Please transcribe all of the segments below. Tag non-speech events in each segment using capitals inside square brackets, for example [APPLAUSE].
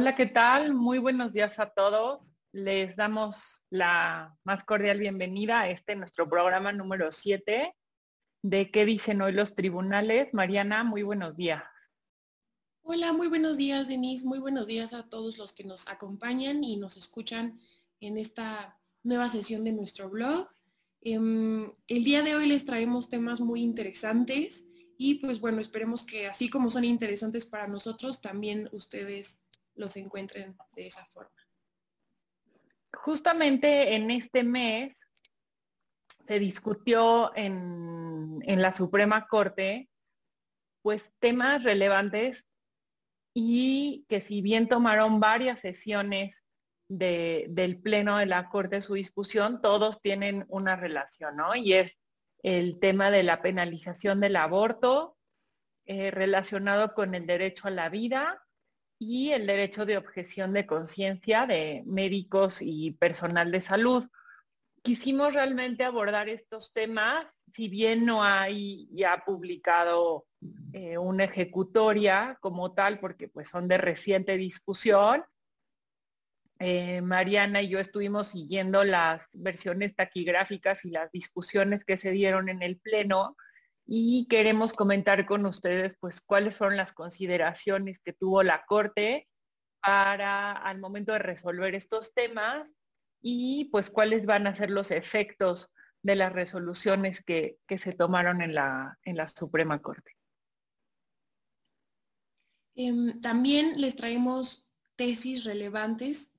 Hola, ¿qué tal? Muy buenos días a todos. Les damos la más cordial bienvenida a este nuestro programa número 7 de qué dicen hoy los tribunales. Mariana, muy buenos días. Hola, muy buenos días, Denise. Muy buenos días a todos los que nos acompañan y nos escuchan en esta nueva sesión de nuestro blog. Em, el día de hoy les traemos temas muy interesantes y pues bueno, esperemos que así como son interesantes para nosotros, también ustedes los encuentren de esa forma. Justamente en este mes se discutió en, la Suprema Corte pues temas relevantes y que si bien tomaron varias sesiones del Pleno de la Corte su discusión, todos tienen una relación, ¿no? Y es el tema de la penalización del aborto eh, relacionado con el derecho a la vida y el derecho de objeción de conciencia de médicos y personal de salud. Quisimos realmente abordar estos temas, si bien no hay ya publicado eh, una ejecutoria como tal, porque pues son de reciente discusión. Eh, Mariana y yo estuvimos siguiendo las versiones taquigráficas y las discusiones que se dieron en el Pleno y queremos comentar con ustedes pues cuáles fueron las consideraciones que tuvo la Corte para al momento de resolver estos temas y pues cuáles van a ser los efectos de las resoluciones que, se tomaron en la, en la Suprema Corte. Em, también les traemos tesis relevantes.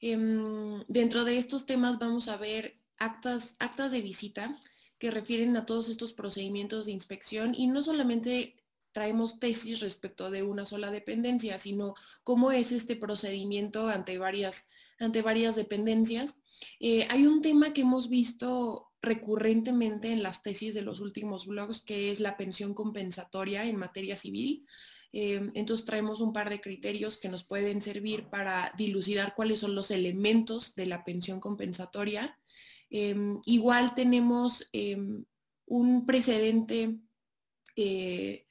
Em, dentro de estos temas vamos a ver actas, actas de visita, que refieren a todos estos procedimientos de inspección y no solamente traemos tesis respecto de una sola dependencia, sino cómo es este procedimiento ante varias, ante varias dependencias. Eh, hay un tema que hemos visto recurrentemente en las tesis de los últimos blogs, que es la pensión compensatoria en materia civil. Eh, entonces traemos un par de criterios que nos pueden servir para dilucidar cuáles son los elementos de la pensión compensatoria Em, igual tenemos em, un precedente eh,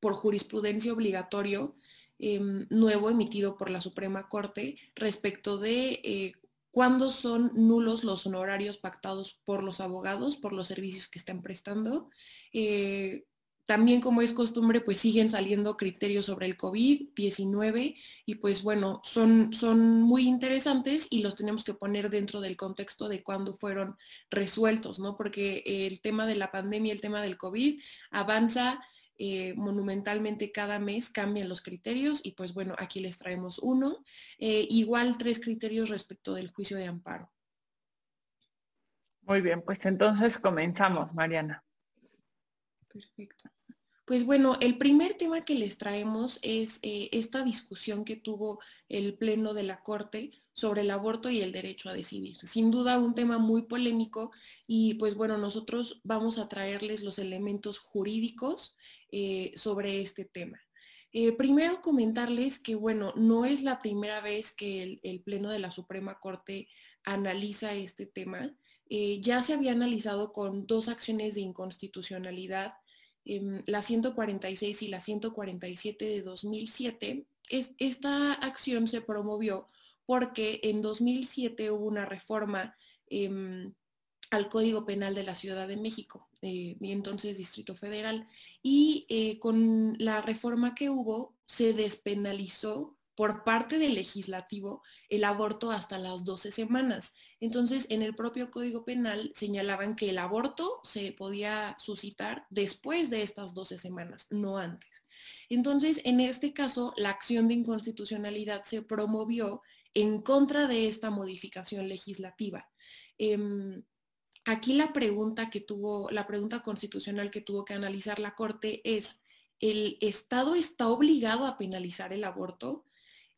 por jurisprudencia obligatorio em, nuevo emitido por la Suprema Corte respecto de eh, cuándo son nulos los honorarios pactados por los abogados por los servicios que están prestando. Eh, también como es costumbre, pues siguen saliendo criterios sobre el COVID-19 y pues bueno, son, son muy interesantes y los tenemos que poner dentro del contexto de cuándo fueron resueltos, ¿no? Porque el tema de la pandemia, el tema del COVID avanza eh, monumentalmente cada mes, cambian los criterios y pues bueno, aquí les traemos uno. Eh, igual tres criterios respecto del juicio de amparo. Muy bien, pues entonces comenzamos, Mariana. Perfecto. Pues bueno, el primer tema que les traemos es eh, esta discusión que tuvo el Pleno de la Corte sobre el aborto y el derecho a decidir. Sin duda un tema muy polémico y pues bueno, nosotros vamos a traerles los elementos jurídicos eh, sobre este tema. Eh, primero comentarles que bueno, no es la primera vez que el, Pleno de la Suprema Corte analiza este tema. ya se había analizado con dos acciones de inconstitucionalidad Em, la 146 y la 147 de 2007, es, esta acción se promovió porque en 2007 hubo una reforma em, al Código Penal de la Ciudad de México, eh, y entonces Distrito Federal, y eh, con la reforma que hubo se despenalizó por parte del legislativo el aborto hasta las 12 semanas. Entonces, en el propio Código Penal señalaban que el aborto se podía suscitar después de estas 12 semanas, no antes. Entonces, en este caso, la acción de inconstitucionalidad se promovió en contra de esta modificación legislativa. Em, aquí la pregunta que tuvo, la pregunta constitucional que tuvo que analizar la Corte es, ¿el Estado está obligado a penalizar el aborto?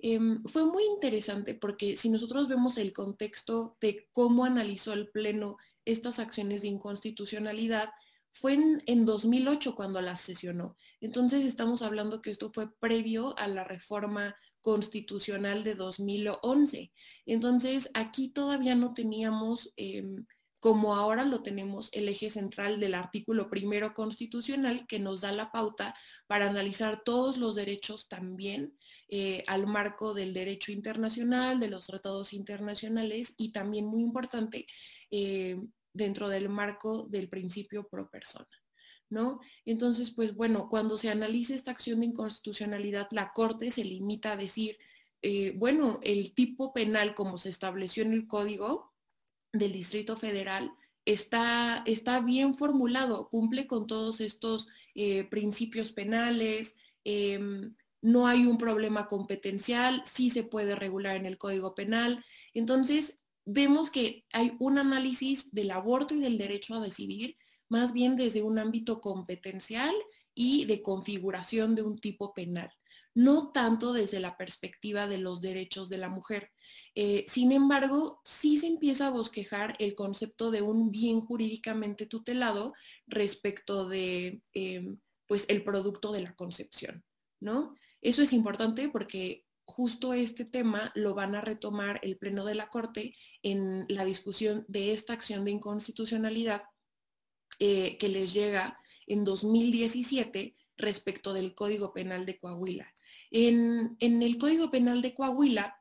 Em, fue muy interesante porque si nosotros vemos el contexto de cómo analizó el Pleno estas acciones de inconstitucionalidad, fue en, 2008 cuando las sesionó. Entonces estamos hablando que esto fue previo a la reforma constitucional de 2011. Entonces aquí todavía no teníamos em, como ahora lo tenemos el eje central del artículo primero constitucional que nos da la pauta para analizar todos los derechos también eh, al marco del derecho internacional, de los tratados internacionales y también muy importante eh, dentro del marco del principio pro persona. ¿No? Entonces, pues bueno, cuando se analiza esta acción de inconstitucionalidad, la Corte se limita a decir, eh, bueno, el tipo penal como se estableció en el código del Distrito Federal está, está bien formulado, cumple con todos estos eh, principios penales, em, no hay un problema competencial, sí se puede regular en el Código Penal. Entonces, vemos que hay un análisis del aborto y del derecho a decidir, más bien desde un ámbito competencial y de configuración de un tipo penal no tanto desde la perspectiva de los derechos de la mujer. Eh, sin embargo, sí se empieza a bosquejar el concepto de un bien jurídicamente tutelado respecto de em, pues el producto de la concepción, ¿no? Eso es importante porque justo este tema lo van a retomar el Pleno de la Corte en la discusión de esta acción de inconstitucionalidad eh, que les llega en 2017 respecto del Código Penal de Coahuila. En, el Código Penal de Coahuila,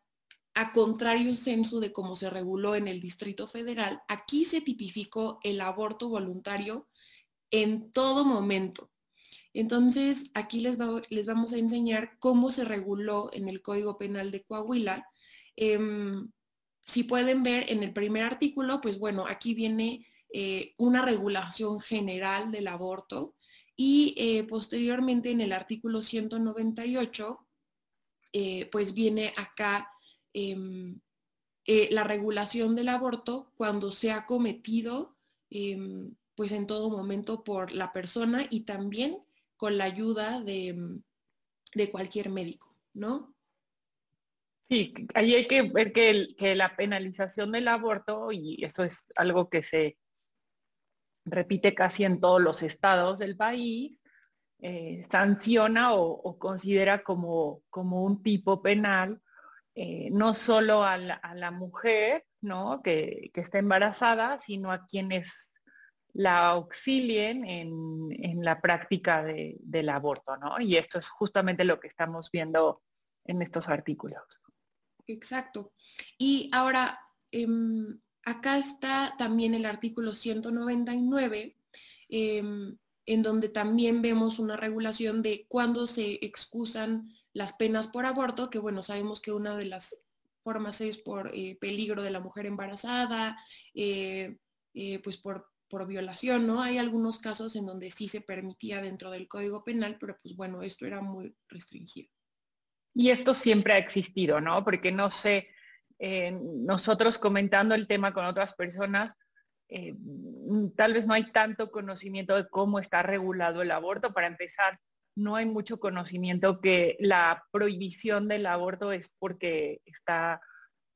a contrario censo de cómo se reguló en el Distrito Federal, aquí se tipificó el aborto voluntario en todo momento. Entonces, aquí les, vamos a enseñar cómo se reguló en el Código Penal de Coahuila. Em, si pueden ver en el primer artículo, pues bueno, aquí viene eh, una regulación general del aborto y eh, posteriormente en el artículo 198, eh, pues viene acá em, eh, la regulación del aborto cuando se ha cometido em, pues en todo momento por la persona y también con la ayuda de, em, de cualquier médico, ¿no? Sí, ahí hay que ver que, que, la penalización del aborto, y eso es algo que se repite casi en todos los estados del país, eh, sanciona o, considera como, como, un tipo penal eh, no solo a la, mujer ¿no? que, está embarazada, sino a quienes la auxilien en, la práctica del aborto, ¿no? Y esto es justamente lo que estamos viendo en estos artículos. Exacto. Y ahora, em, acá está también el artículo 199, em, en donde también vemos una regulación de cuándo se excusan las penas por aborto, que bueno, sabemos que una de las formas es por eh, peligro de la mujer embarazada, eh, eh, pues por, por violación, ¿no? Hay algunos casos en donde sí se permitía dentro del Código Penal, pero pues bueno, esto era muy restringido. Y esto siempre ha existido, ¿no? Porque no sé, nosotros comentando el tema con otras personas, eh, tal vez no hay tanto conocimiento de cómo está regulado el aborto. Para empezar, no hay mucho conocimiento que la prohibición del aborto es porque está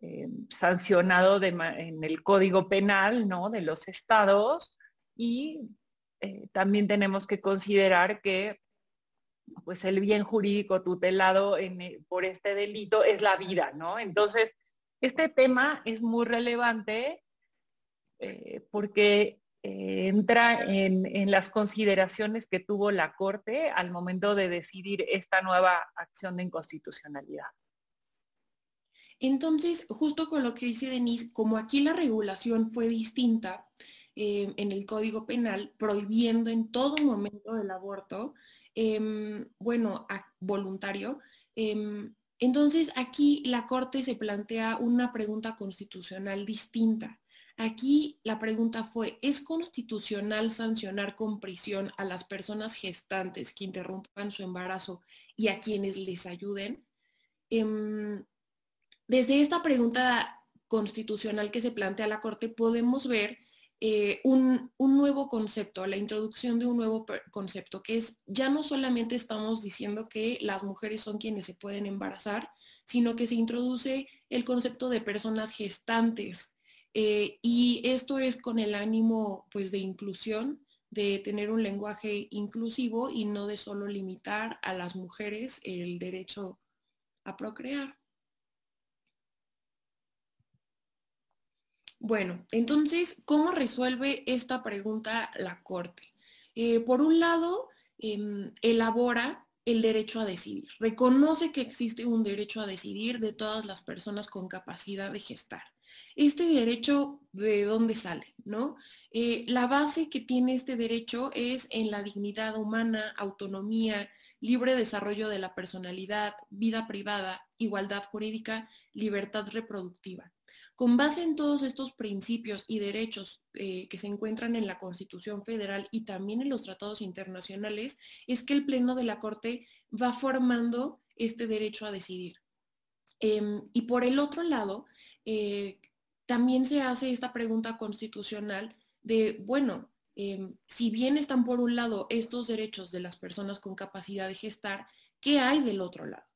eh, sancionado en el Código Penal ¿no? de los estados y eh, también tenemos que considerar que pues el bien jurídico tutelado por este delito es la vida, ¿no? Entonces, este tema es muy relevante eh, porque eh, entra en, las consideraciones que tuvo la Corte al momento de decidir esta nueva acción de inconstitucionalidad. Entonces, justo con lo que dice Denise, como aquí la regulación fue distinta eh, en el Código Penal, prohibiendo en todo momento el aborto, em, bueno, voluntario, em, entonces aquí la Corte se plantea una pregunta constitucional distinta. Aquí la pregunta fue, ¿es constitucional sancionar con prisión a las personas gestantes que interrumpan su embarazo y a quienes les ayuden? Em, desde esta pregunta constitucional que se plantea la Corte podemos ver eh, un, un, nuevo concepto, la introducción de un nuevo concepto, que es ya no solamente estamos diciendo que las mujeres son quienes se pueden embarazar, sino que se introduce el concepto de personas gestantes eh, y esto es con el ánimo pues de inclusión, de tener un lenguaje inclusivo y no de solo limitar a las mujeres el derecho a procrear. Bueno, entonces, ¿cómo resuelve esta pregunta la Corte? Eh, por un lado, em, elabora el derecho a decidir. Reconoce que existe un derecho a decidir de todas las personas con capacidad de gestar. Este derecho, ¿de dónde sale? ¿no? Eh, la base que tiene este derecho es en la dignidad humana, autonomía, libre desarrollo de la personalidad, vida privada, igualdad jurídica, libertad reproductiva. Con base en todos estos principios y derechos eh, que se encuentran en la Constitución Federal y también en los tratados internacionales, es que el Pleno de la Corte va formando este derecho a decidir. Em, y por el otro lado, eh, también se hace esta pregunta constitucional de, bueno, em, si bien están por un lado estos derechos de las personas con capacidad de gestar, ¿qué hay del otro lado?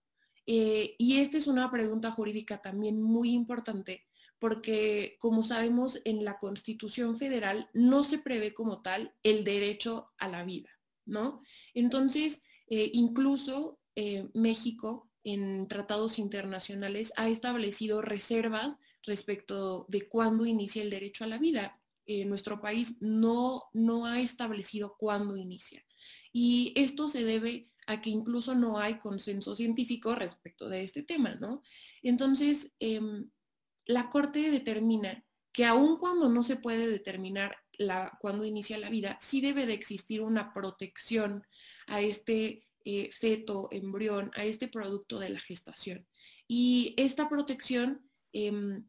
Eh, y esta es una pregunta jurídica también muy importante porque como sabemos en la Constitución Federal no se prevé como tal el derecho a la vida, ¿no? Entonces, eh, incluso eh, México en tratados internacionales ha establecido reservas respecto de cuándo inicia el derecho a la vida. nuestro país no, no ha establecido cuándo inicia. Y esto se debe a que incluso no hay consenso científico respecto de este tema, ¿no? Entonces, em, la Corte determina que aun cuando no se puede determinar la, cuándo inicia la vida, sí debe de existir una protección a este eh, feto, embrión, a este producto de la gestación. Y esta protección em,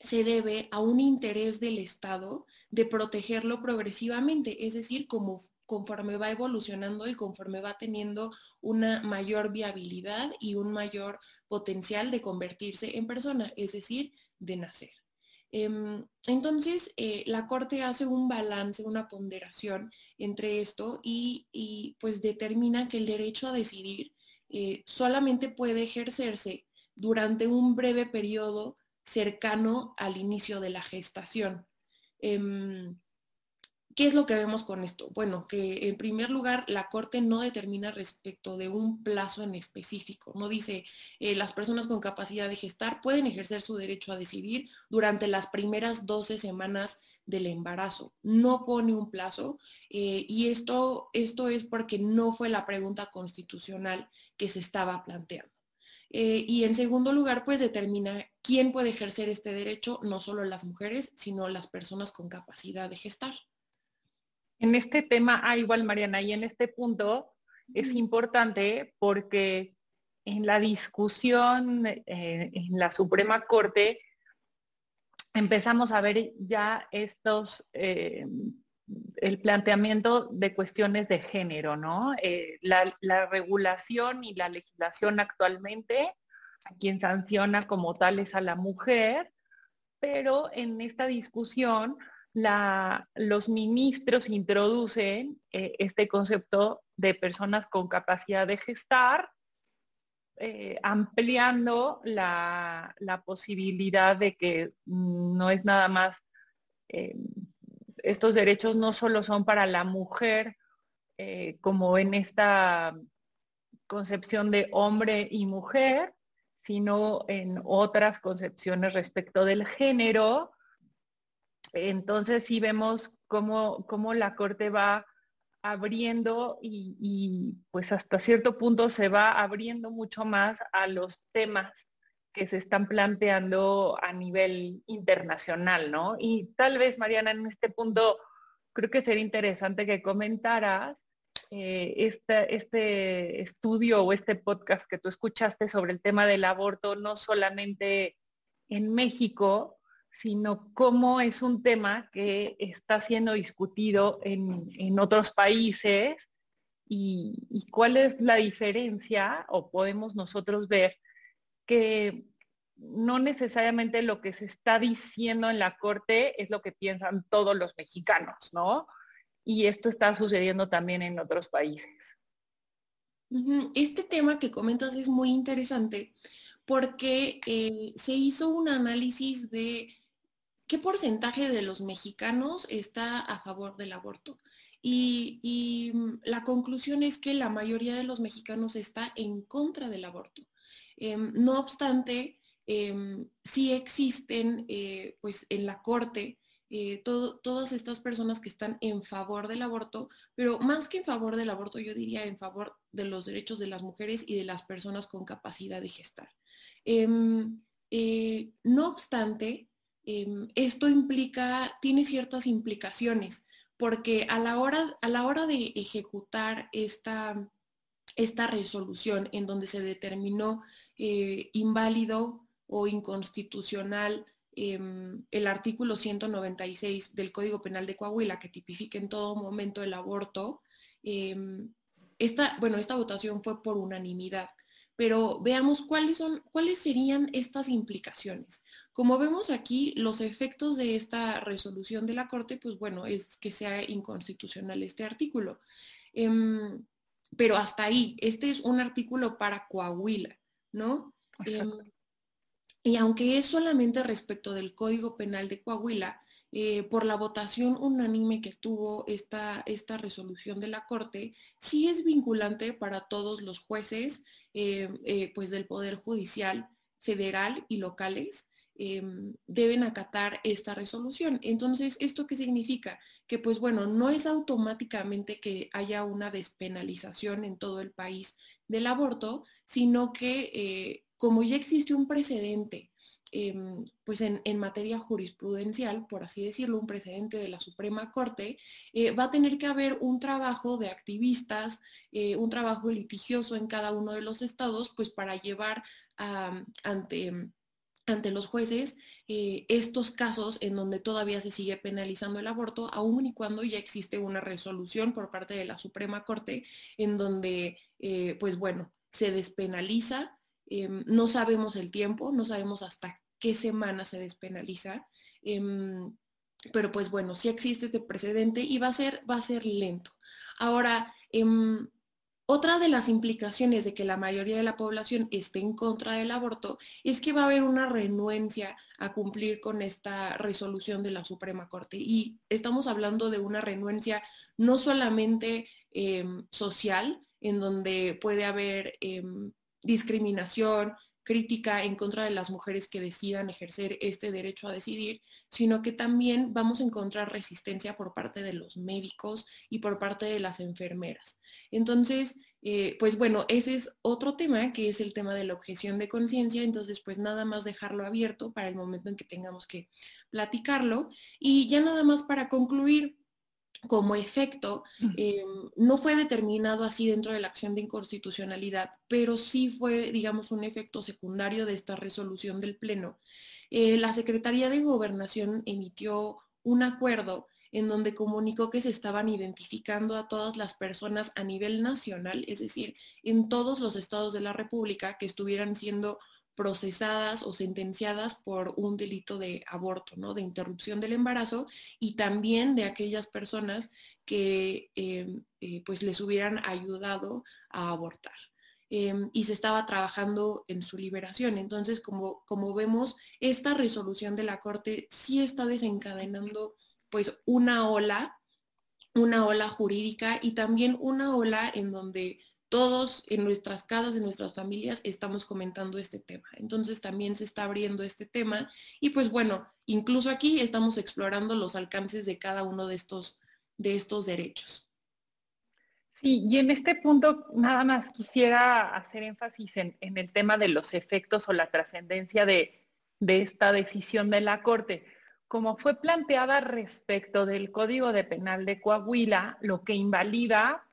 se debe a un interés del Estado de protegerlo progresivamente, es decir, como conforme va evolucionando y conforme va teniendo una mayor viabilidad y un mayor potencial de convertirse en persona, es decir, de nacer. Em, entonces, eh, la Corte hace un balance, una ponderación entre esto y, pues determina que el derecho a decidir eh, solamente puede ejercerse durante un breve periodo cercano al inicio de la gestación. Em, ¿Qué es lo que vemos con esto? Bueno, que en primer lugar la Corte no determina respecto de un plazo en específico. No dice eh, las personas con capacidad de gestar pueden ejercer su derecho a decidir durante las primeras 12 semanas del embarazo. No pone un plazo eh, y esto, esto es porque no fue la pregunta constitucional que se estaba planteando. Eh, y en segundo lugar, pues determina quién puede ejercer este derecho, no solo las mujeres, sino las personas con capacidad de gestar. En este tema, ah, igual Mariana, y en este punto es importante porque en la discusión eh, en la Suprema Corte empezamos a ver ya estos, eh, el planteamiento de cuestiones de género, ¿no? Eh, la, la, regulación y la legislación actualmente, a quien sanciona como tal es a la mujer, pero en esta discusión los ministros introducen eh, este concepto de personas con capacidad de gestar, eh, ampliando la, posibilidad de que no es nada más, eh, estos derechos no solo son para la mujer, como en esta concepción de hombre y mujer, sino en otras concepciones respecto del género, entonces sí vemos cómo, la Corte va abriendo y, pues hasta cierto punto se va abriendo mucho más a los temas que se están planteando a nivel internacional, ¿no? Y tal vez, Mariana, en este punto creo que sería interesante que comentaras este, este estudio o este podcast que tú escuchaste sobre el tema del aborto, no solamente en México, sino cómo es un tema que está siendo discutido en, otros países y, cuál es la diferencia o podemos nosotros ver que no necesariamente lo que se está diciendo en la corte es lo que piensan todos los mexicanos, ¿no? Y esto está sucediendo también en otros países. Este tema que comentas es muy interesante porque eh, se hizo un análisis de ¿qué porcentaje de los mexicanos está a favor del aborto? Y, mm, la conclusión es que la mayoría de los mexicanos está en contra del aborto. Em, no obstante, em, sí existen eh, pues en la corte eh, todas estas personas que están en favor del aborto, pero más que en favor del aborto, yo diría en favor de los derechos de las mujeres y de las personas con capacidad de gestar. Em, eh, no obstante, em, esto implica, tiene ciertas implicaciones, porque a la hora, a la hora de ejecutar esta, esta resolución en donde se determinó eh, inválido o inconstitucional Em, el artículo 196 del Código Penal de Coahuila, que tipifica en todo momento el aborto, esta, bueno, esta votación fue por unanimidad, pero veamos cuáles, son, cuáles serían estas implicaciones. Como vemos aquí, los efectos de esta resolución de la Corte, pues bueno, es que sea inconstitucional este artículo. Em, pero hasta ahí, este es un artículo para Coahuila, ¿no? Y aunque es solamente respecto del Código Penal de Coahuila, eh, por la votación unánime que tuvo esta, esta, resolución de la Corte, sí es vinculante para todos los jueces eh, eh, pues del Poder Judicial federal y locales. deben acatar esta resolución. Entonces, ¿esto qué significa? Que pues bueno, no es automáticamente que haya una despenalización en todo el país del aborto, sino que como ya existe un precedente, em, pues en, materia jurisprudencial, por así decirlo, un precedente de la Suprema Corte, eh, va a tener que haber un trabajo de activistas, eh, un trabajo litigioso en cada uno de los estados, pues para llevar ante ante los jueces eh, estos casos en donde todavía se sigue penalizando el aborto, aun y cuando ya existe una resolución por parte de la Suprema Corte en donde, pues bueno, se despenaliza Em, no sabemos el tiempo, no sabemos hasta qué semana se despenaliza, em, pero pues bueno, sí existe este precedente y va a ser, va a ser lento. Ahora, em, otra de las implicaciones de que la mayoría de la población esté en contra del aborto es que va a haber una renuencia a cumplir con esta resolución de la Suprema Corte. Y estamos hablando de una renuencia no solamente social, en donde puede haber discriminación, crítica en contra de las mujeres que decidan ejercer este derecho a decidir, sino que también vamos a encontrar resistencia por parte de los médicos y por parte de las enfermeras. Entonces, eh, pues bueno, ese es otro tema que es el tema de la objeción de conciencia, entonces pues nada más dejarlo abierto para el momento en que tengamos que platicarlo. Y ya nada más para concluir, como efecto eh, no fue determinado así dentro de la acción de inconstitucionalidad, pero sí fue, digamos, un efecto secundario de esta resolución del Pleno. Eh, la Secretaría de Gobernación emitió un acuerdo en donde comunicó que se estaban identificando a todas las personas a nivel nacional, es decir, en todos los estados de la República que estuvieran siendo procesadas o sentenciadas por un delito de aborto, ¿no? de interrupción del embarazo y también de aquellas personas que em, eh, pues les hubieran ayudado a abortar. Em, y se estaba trabajando en su liberación. Entonces, como, como vemos, esta resolución de la Corte sí está desencadenando pues una ola, una ola jurídica y también una ola en donde todos en nuestras casas, en nuestras familias, estamos comentando este tema. Entonces también se está abriendo este tema y pues bueno, incluso aquí estamos explorando los alcances de cada uno de estos, de estos derechos. Sí, y en este punto nada más quisiera hacer énfasis en, el tema de los efectos o la trascendencia de, de esta decisión de la Corte. Como fue planteada respecto del Código de Penal de Coahuila, lo que invalida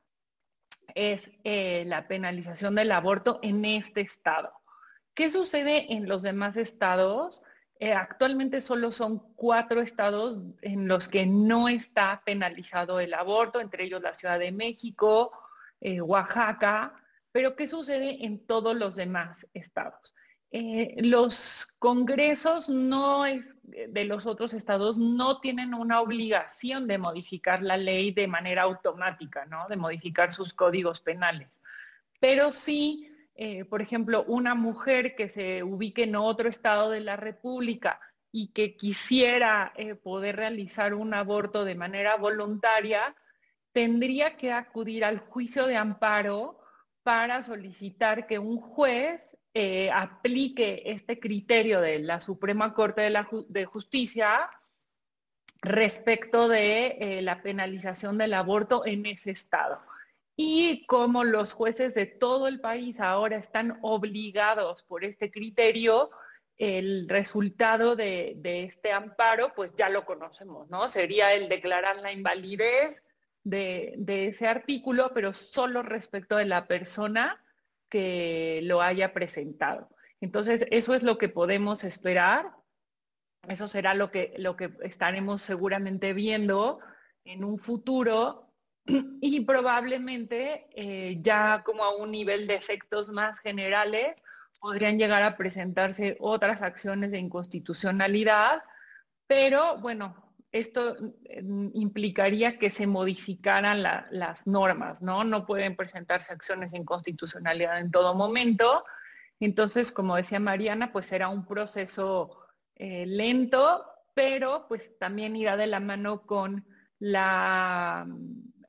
es eh, la penalización del aborto en este estado. ¿Qué sucede en los demás estados? Eh, actualmente solo son cuatro estados en los que no está penalizado el aborto, entre ellos la Ciudad de México, eh, Oaxaca, pero ¿qué sucede en todos los demás estados? Eh, los congresos no es, de los otros estados no tienen una obligación de modificar la ley de manera automática, ¿no? De modificar sus códigos penales. Pero sí, eh, por ejemplo, una mujer que se ubique en otro estado de la República y que quisiera eh, poder realizar un aborto de manera voluntaria, tendría que acudir al juicio de amparo para solicitar que un juez eh, aplique este criterio de la Suprema Corte de, Justicia respecto de eh, la penalización del aborto en ese estado. Y como los jueces de todo el país ahora están obligados por este criterio, el resultado de, este amparo, pues ya lo conocemos, ¿no? Sería el declarar la invalidez de, ese artículo, pero solo respecto de la persona que lo haya presentado. Entonces, eso es lo que podemos esperar. Eso será lo que, lo que estaremos seguramente viendo en un futuro [CLEARS THROAT] y probablemente eh, ya como a un nivel de efectos más generales podrían llegar a presentarse otras acciones de inconstitucionalidad, pero bueno, esto mm, implicaría que se modificaran las normas, ¿no? No pueden presentarse acciones de inconstitucionalidad en todo momento. Entonces, como decía Mariana, pues será un proceso eh, lento, pero pues también irá de la mano con la,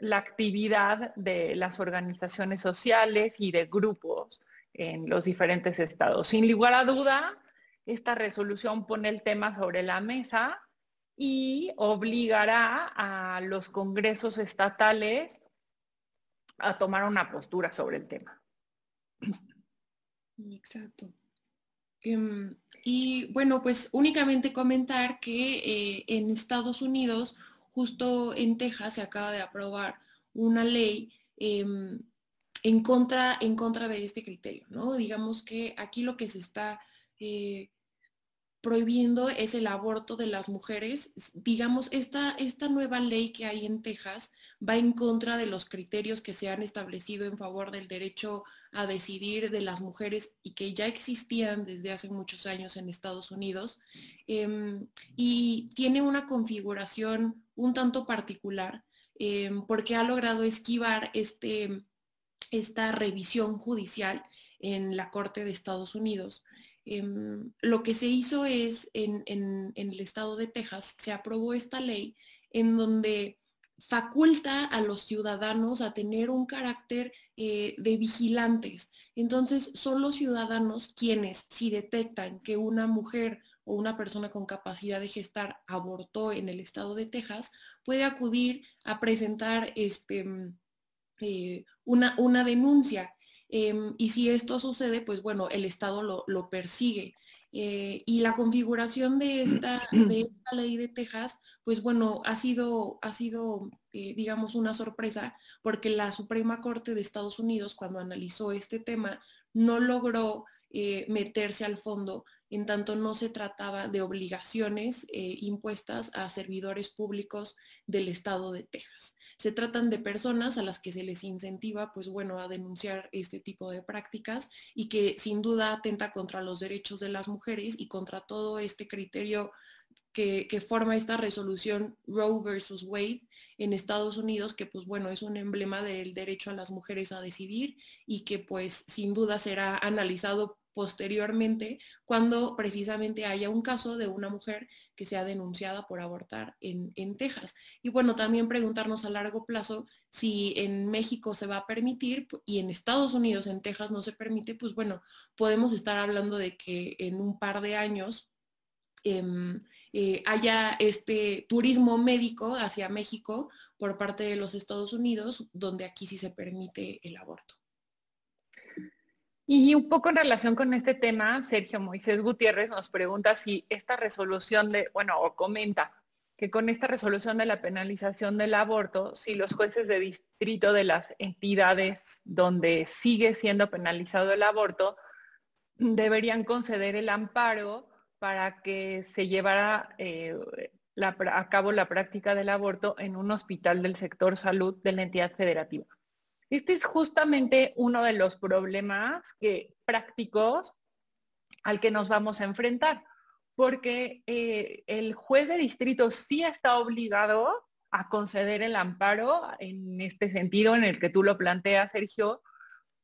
la actividad de las organizaciones sociales y de grupos en los diferentes estados. Sin lugar a duda, esta resolución pone el tema sobre la mesa y obligará a los congresos estatales a tomar una postura sobre el tema. Exacto. Em, y bueno, pues únicamente comentar que eh, en Estados Unidos, justo en Texas, se acaba de aprobar una ley em, en contra, en contra de este criterio, ¿no? Digamos que aquí lo que se está eh, prohibiendo es el aborto de las mujeres. Digamos, esta, esta nueva ley que hay en Texas va en contra de los criterios que se han establecido en favor del derecho a decidir de las mujeres y que ya existían desde hace muchos años en Estados Unidos. Em, y tiene una configuración un tanto particular em, porque ha logrado esquivar este esta revisión judicial en la Corte de Estados Unidos. Em, lo que se hizo es, en, el estado de Texas, se aprobó esta ley en donde faculta a los ciudadanos a tener un carácter eh, de vigilantes. Entonces, son los ciudadanos quienes, si detectan que una mujer o una persona con capacidad de gestar abortó en el estado de Texas, puede acudir a presentar este, eh, una, una, denuncia. Em, y si esto sucede, pues bueno, el Estado lo, persigue. Eh, y la configuración de esta, de [CLEARS THROAT] esta, ley de Texas, pues bueno, ha sido, ha sido eh, digamos, una sorpresa, porque la Suprema Corte de Estados Unidos, cuando analizó este tema, no logró meterse al fondo en tanto no se trataba de obligaciones impuestas a servidores públicos del estado de Texas. Se tratan de personas a las que se les incentiva, pues bueno, a denunciar este tipo de prácticas y que sin duda atenta contra los derechos de las mujeres y contra todo este criterio que, forma esta resolución Roe versus Wade en Estados Unidos, que pues bueno, es un emblema del derecho a las mujeres a decidir y que pues sin duda será analizado posteriormente cuando precisamente haya un caso de una mujer que sea denunciada por abortar en, Texas. Y bueno, también preguntarnos a largo plazo si en México se va a permitir y en Estados Unidos, en Texas no se permite, pues bueno, podemos estar hablando de que en un par de años em, eh, haya este turismo médico hacia México por parte de los Estados Unidos, donde aquí sí se permite el aborto. Y un poco en relación con este tema, Sergio Moisés Gutiérrez nos pregunta si esta resolución de, bueno, o comenta que con esta resolución de la penalización del aborto, si los jueces de distrito de las entidades donde sigue siendo penalizado el aborto, deberían conceder el amparo para que se llevara eh, a cabo la práctica del aborto en un hospital del sector salud de la entidad federativa. Este es justamente uno de los problemas prácticos al que nos vamos a enfrentar, porque eh, el juez de distrito sí está obligado a conceder el amparo en este sentido en el que tú lo planteas, Sergio,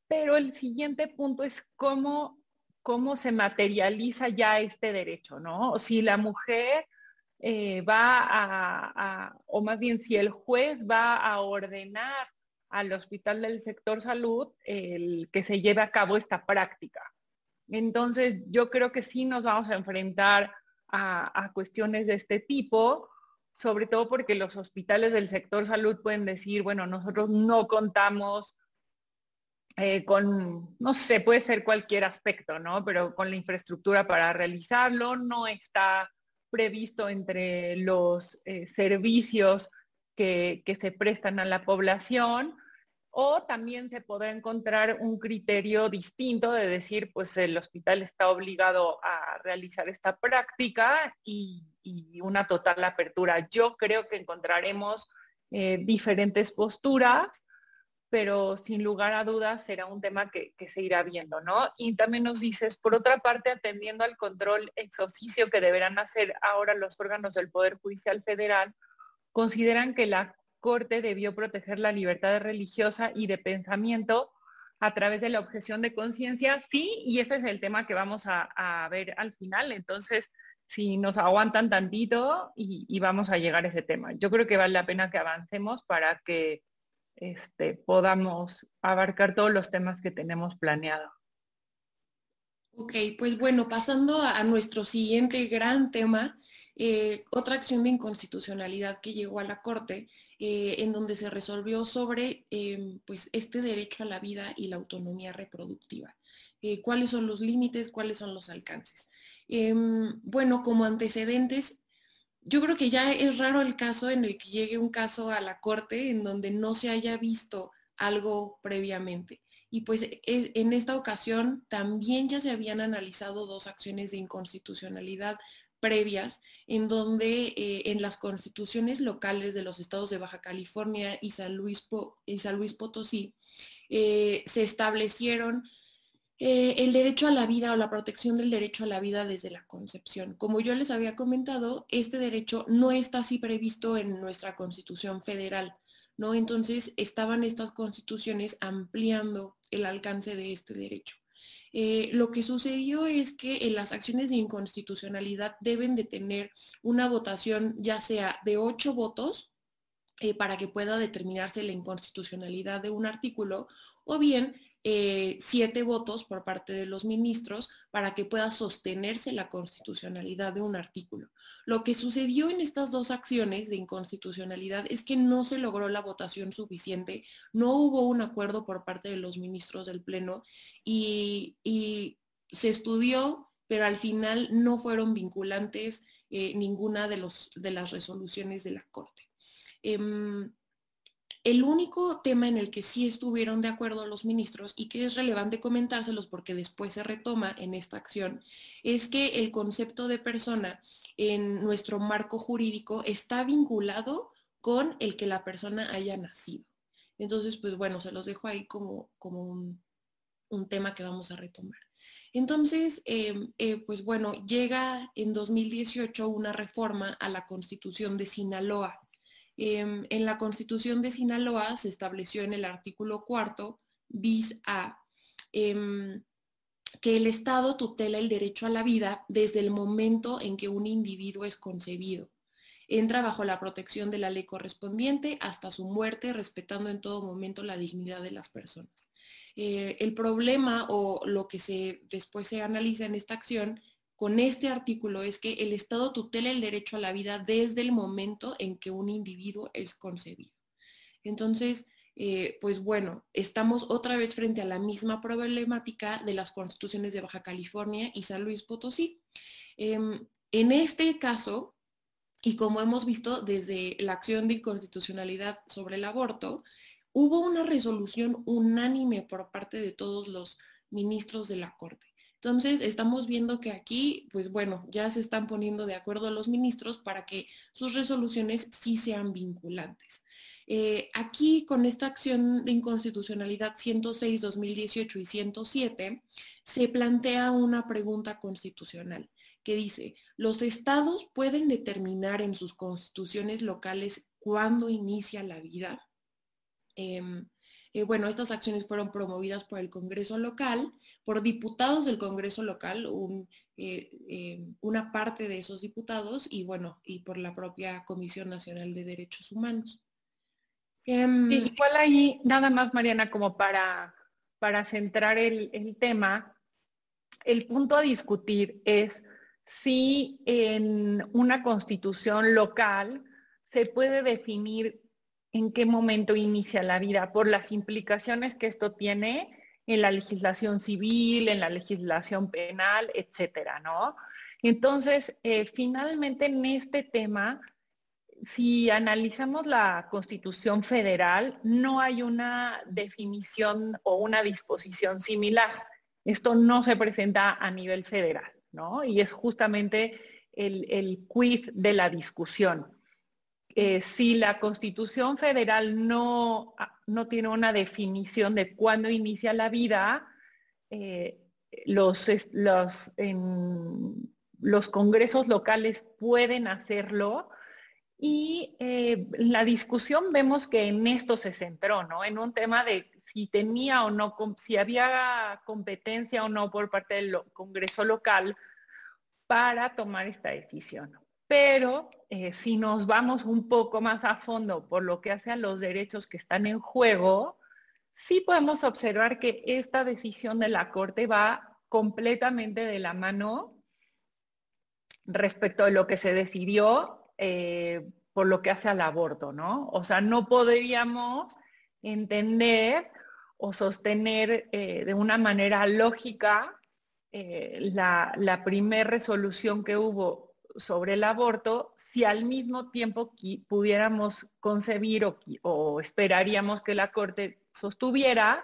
pero el siguiente punto es cómo, cómo se materializa ya este derecho, ¿no? Si la mujer eh, va a, o más bien si el juez va a ordenar al hospital del sector salud el que se lleve a cabo esta práctica. Entonces, yo creo que sí nos vamos a enfrentar a, cuestiones de este tipo, sobre todo porque los hospitales del sector salud pueden decir, bueno, nosotros no contamos eh, con, no sé, puede ser cualquier aspecto, ¿no? Pero con la infraestructura para realizarlo, no está previsto entre los eh, servicios que, se prestan a la población o también se podrá encontrar un criterio distinto de decir, pues el hospital está obligado a realizar esta práctica y, una total apertura. Yo creo que encontraremos eh, diferentes posturas, pero sin lugar a dudas será un tema que, que, se irá viendo, ¿no? Y también nos dices, por otra parte, atendiendo al control ex oficio que deberán hacer ahora los órganos del Poder Judicial Federal, consideran que la Corte debió proteger la libertad religiosa y de pensamiento a través de la objeción de conciencia, sí, y ese es el tema que vamos a, ver al final. Entonces, si nos aguantan tantito y, vamos a llegar a ese tema. Yo creo que vale la pena que avancemos para que este, podamos abarcar todos los temas que tenemos planeado. Ok, pues bueno, pasando a nuestro siguiente gran tema, eh, otra acción de inconstitucionalidad que llegó a la Corte, eh, en donde se resolvió sobre em, pues, este derecho a la vida y la autonomía reproductiva. Eh, ¿Cuáles son los límites? ¿Cuáles son los alcances? Em, bueno, como antecedentes, yo creo que ya es raro el caso en el que llegue un caso a la Corte en donde no se haya visto algo previamente. Y pues e, en esta ocasión también ya se habían analizado dos acciones de inconstitucionalidad previas en donde eh, en las constituciones locales de los estados de Baja California y San Luis, Potosí eh, se establecieron eh, el derecho a la vida o la protección del derecho a la vida desde la concepción. Como yo les había comentado, este derecho no está así previsto en nuestra constitución federal, ¿no? Entonces estaban estas constituciones ampliando el alcance de este derecho. Eh, lo que sucedió es que en las acciones de inconstitucionalidad deben de tener una votación ya sea de ocho votos eh, para que pueda determinarse la inconstitucionalidad de un artículo o bien eh, siete votos por parte de los ministros para que pueda sostenerse la constitucionalidad de un artículo. Lo que sucedió en estas dos acciones de inconstitucionalidad es que no se logró la votación suficiente, no hubo un acuerdo por parte de los ministros del Pleno y, se estudió, pero al final no fueron vinculantes eh, ninguna de, las resoluciones de la Corte. Em, el único tema en el que sí estuvieron de acuerdo los ministros y que es relevante comentárselos porque después se retoma en esta acción, es que el concepto de persona en nuestro marco jurídico está vinculado con el que la persona haya nacido. Entonces, pues bueno, se los dejo ahí como, como un, tema que vamos a retomar. Entonces, em, eh, pues bueno, llega en 2018 una reforma a la constitución de Sinaloa Em, en la Constitución de Sinaloa se estableció en el artículo cuarto, bis A, em, que el Estado tutela el derecho a la vida desde el momento en que un individuo es concebido. Entra bajo la protección de la ley correspondiente hasta su muerte, respetando en todo momento la dignidad de las personas. Eh, el problema o lo que se, después se analiza en esta acción con este artículo es que el Estado tutela el derecho a la vida desde el momento en que un individuo es concebido. Entonces, eh, pues bueno, estamos otra vez frente a la misma problemática de las constituciones de Baja California y San Luis Potosí. Em, en este caso, y como hemos visto desde la acción de inconstitucionalidad sobre el aborto, hubo una resolución unánime por parte de todos los ministros de la Corte. Entonces, estamos viendo que aquí, pues bueno, ya se están poniendo de acuerdo los ministros para que sus resoluciones sí sean vinculantes. Eh, aquí, con esta acción de inconstitucionalidad 106, 2018 y 107, se plantea una pregunta constitucional que dice, los estados pueden determinar en sus constituciones locales cuándo inicia la vida. Em, eh, bueno, estas acciones fueron promovidas por el Congreso local, por diputados del Congreso local, eh, eh, una parte de esos diputados y bueno, y por la propia Comisión Nacional de Derechos Humanos. Em, igual ahí, nada más, Mariana, como para, para centrar el, el tema, el punto a discutir es si en una constitución local se puede definir en qué momento inicia la vida por las implicaciones que esto tiene en la legislación civil, en la legislación penal, etcétera, ¿no? Entonces, eh, finalmente en este tema, si analizamos la Constitución Federal, no hay una definición o una disposición similar. Esto no se presenta a nivel federal, ¿no? Y es justamente el, el quid de la discusión. Eh, si la Constitución Federal no, ah, no, tiene una definición de cuándo inicia la vida, eh, los, los, los, congresos locales pueden hacerlo. Y eh, la discusión vemos que en esto se centró, ¿no? En un tema de si tenía o no, si había competencia o no por parte del Congreso local para tomar esta decisión. Pero eh, si nos vamos un poco más a fondo por lo que hace a los derechos que están en juego, sí podemos observar que esta decisión de la Corte va completamente de la mano respecto de lo que se decidió eh, por lo que hace al aborto, ¿no? O sea, no podríamos entender o sostener eh, de una manera lógica la, la primer resolución que hubo sobre el aborto si al mismo tiempo pudiéramos concebir o, esperaríamos que la Corte sostuviera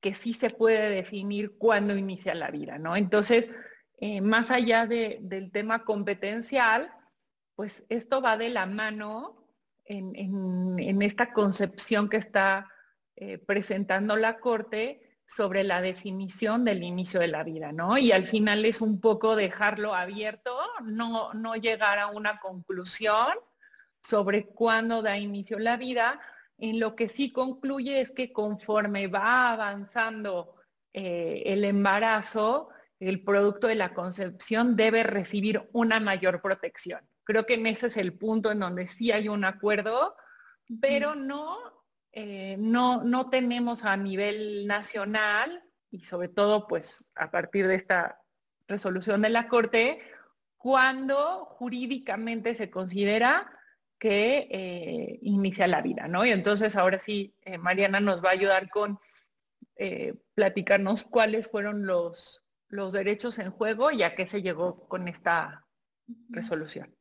que sí se puede definir cuándo inicia la vida, ¿no? Entonces, eh, más allá del tema competencial, pues esto va de la mano en, esta concepción que está eh, presentando la Corte sobre la definición del inicio de la vida, ¿no? Y al final es un poco dejarlo abierto, no, no llegar a una conclusión sobre cuándo da inicio la vida. En lo que sí concluye es que conforme va avanzando eh, el embarazo, el producto de la concepción debe recibir una mayor protección. Creo que en ese es el punto en donde sí hay un acuerdo, pero no, eh, no, no tenemos a nivel nacional y sobre todo pues a partir de esta resolución de la Corte, cuando jurídicamente se considera que eh, inicia la vida, ¿no? Y entonces ahora sí, eh, Mariana nos va a ayudar con platicarnos cuáles fueron los, los derechos en juego y a qué se llegó con esta resolución.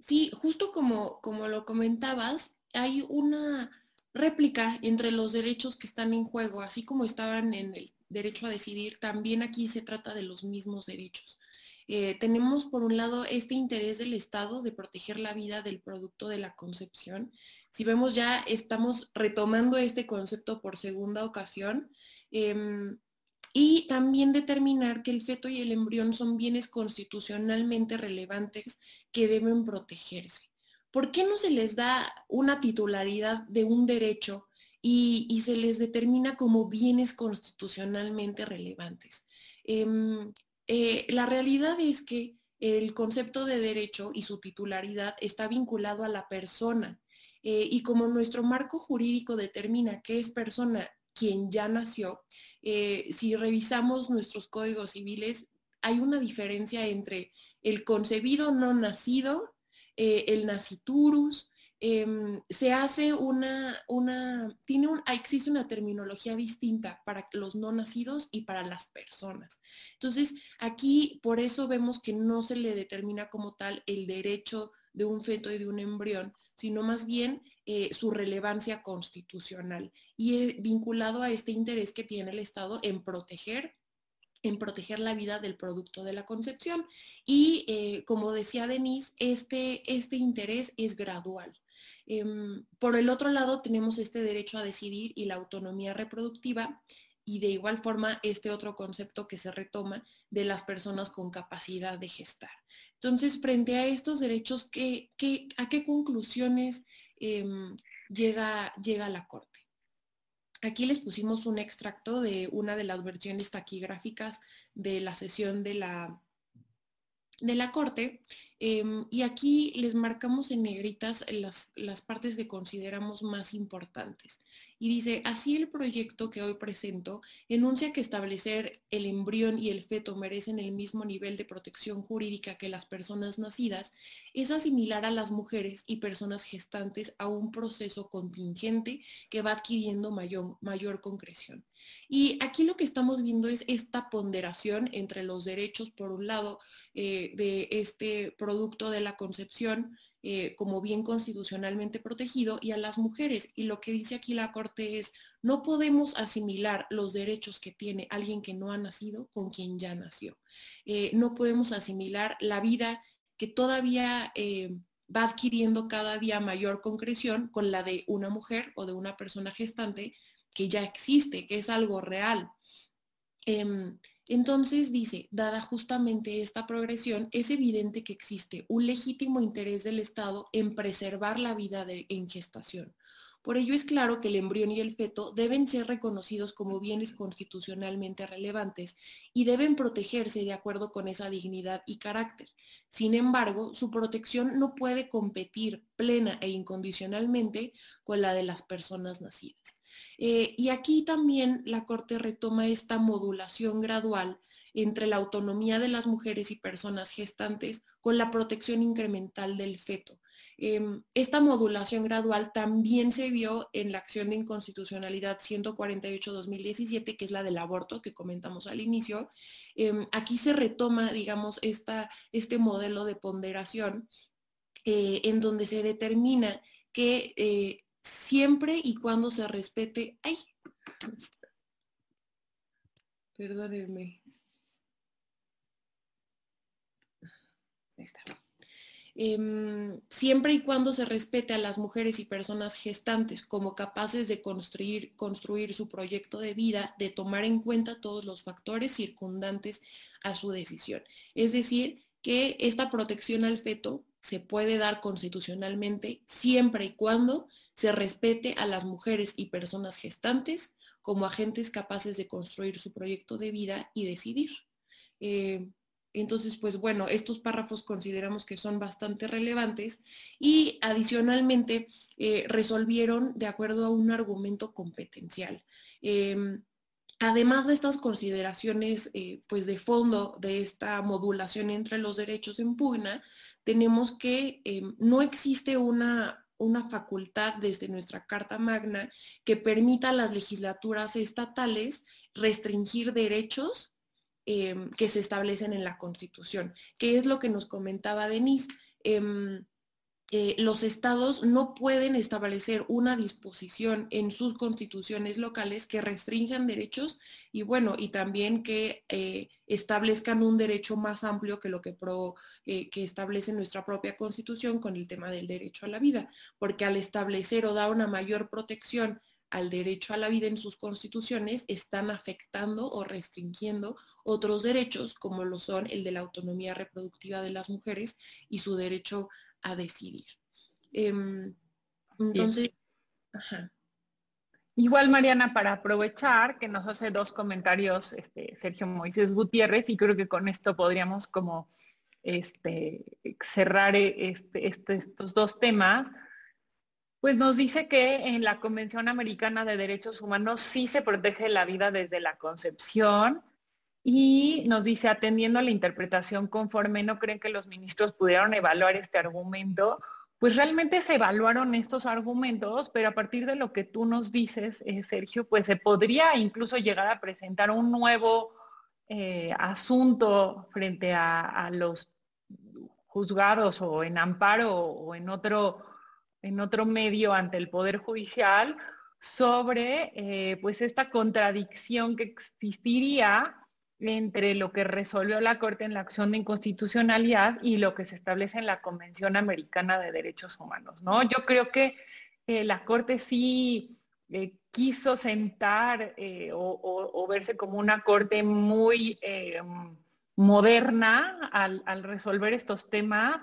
Sí, justo como, como lo comentabas, hay una réplica entre los derechos que están en juego, así como estaban en el derecho a decidir, también aquí se trata de los mismos derechos. Eh, tenemos por un lado este interés del Estado de proteger la vida del producto de la concepción. Si vemos ya estamos retomando este concepto por segunda ocasión. Em, y también determinar que el feto y el embrión son bienes constitucionalmente relevantes que deben protegerse. ¿Por qué no se les da una titularidad de un derecho y, se les determina como bienes constitucionalmente relevantes? Em, eh, la realidad es que el concepto de derecho y su titularidad está vinculado a la persona. Eh, y como nuestro marco jurídico determina que es persona quien ya nació, eh, si revisamos nuestros códigos civiles, hay una diferencia entre el concebido no nacido, eh, el naciturus, em, se hace una, una, tiene un, existe una terminología distinta para los no nacidos y para las personas. Entonces, aquí por eso vemos que no se le determina como tal el derecho de un feto y de un embrión, sino más bien eh, su relevancia constitucional y vinculado a este interés que tiene el Estado en proteger en proteger la vida del producto de la concepción. Y eh, como decía Denise, este, este interés es gradual. Em, por el otro lado, tenemos este derecho a decidir y la autonomía reproductiva y de igual forma este otro concepto que se retoma de las personas con capacidad de gestar. Entonces, frente a estos derechos, ¿qué, a qué conclusiones Em, llega, llega la Corte. Aquí les pusimos un extracto de una de las versiones taquigráficas de la sesión de la, de la Corte. Em, y aquí les marcamos en negritas las, las partes que consideramos más importantes. Y dice, así el proyecto que hoy presento enuncia que establecer el embrión y el feto merecen el mismo nivel de protección jurídica que las personas nacidas es asimilar a las mujeres y personas gestantes a un proceso contingente que va adquiriendo mayor, mayor concreción. Y aquí lo que estamos viendo es esta ponderación entre los derechos, por un lado, eh, de este producto de la concepción, eh, como bien constitucionalmente protegido y a las mujeres. Y lo que dice aquí la Corte es, no podemos asimilar los derechos que tiene alguien que no ha nacido con quien ya nació. Eh, no podemos asimilar la vida que todavía eh, va adquiriendo cada día mayor concreción con la de una mujer o de una persona gestante que ya existe, que es algo real. Entonces dice, dada justamente esta progresión, es evidente que existe un legítimo interés del Estado en preservar la vida de, en gestación. Por ello es claro que el embrión y el feto deben ser reconocidos como bienes constitucionalmente relevantes y deben protegerse de acuerdo con esa dignidad y carácter. Sin embargo, su protección no puede competir plena e incondicionalmente con la de las personas nacidas. Eh, y aquí también la Corte retoma esta modulación gradual entre la autonomía de las mujeres y personas gestantes con la protección incremental del feto. Em, esta modulación gradual también se vio en la acción de inconstitucionalidad 148-2017, que es la del aborto que comentamos al inicio. Em, aquí se retoma, digamos, esta, este modelo de ponderación eh, en donde se determina que eh, siempre y cuando se respete. ¡Ay! Perdónenme. Em, siempre y cuando se respete a las mujeres y personas gestantes como capaces de construir, construir su proyecto de vida, de tomar en cuenta todos los factores circundantes a su decisión. Es decir, que esta protección al feto se puede dar constitucionalmente siempre y cuando se respete a las mujeres y personas gestantes como agentes capaces de construir su proyecto de vida y decidir. Eh, entonces, pues bueno, estos párrafos consideramos que son bastante relevantes y adicionalmente eh, resolvieron de acuerdo a un argumento competencial. Em, además de estas consideraciones eh, pues de fondo de esta modulación entre los derechos en pugna, tenemos que no existe una, una facultad desde nuestra Carta Magna que permita a las legislaturas estatales restringir derechos em, que se establecen en la Constitución, que es lo que nos comentaba Denise. Em, eh, los estados no pueden establecer una disposición en sus constituciones locales que restrinjan derechos y bueno, y también que eh, establezcan un derecho más amplio que lo que, eh, que establece nuestra propia constitución con el tema del derecho a la vida, porque al establecer o dar una mayor protección al derecho a la vida en sus constituciones están afectando o restringiendo otros derechos como lo son el de la autonomía reproductiva de las mujeres y su derecho a decidir. Em, entonces, Igual, Mariana, para aprovechar que nos hace dos comentarios este, Sergio Moisés Gutiérrez, y creo que con esto podríamos como este, cerrar este, este, estos dos temas, pues nos dice que en la Convención Americana de Derechos Humanos sí se protege la vida desde la concepción y nos dice, atendiendo a la interpretación conforme, ¿no creen que los ministros pudieron evaluar este argumento? Pues realmente se evaluaron estos argumentos, pero a partir de lo que tú nos dices, eh, Sergio, pues se podría incluso llegar a presentar un nuevo eh, asunto frente a, los juzgados o en amparo o en otro, en otro medio ante el Poder Judicial sobre eh, pues esta contradicción que existiría entre lo que resolvió la Corte en la acción de inconstitucionalidad y lo que se establece en la Convención Americana de Derechos Humanos. ¿no? Yo creo que eh, la Corte sí eh, quiso sentar eh, o, verse como una Corte muy moderna al, resolver estos temas,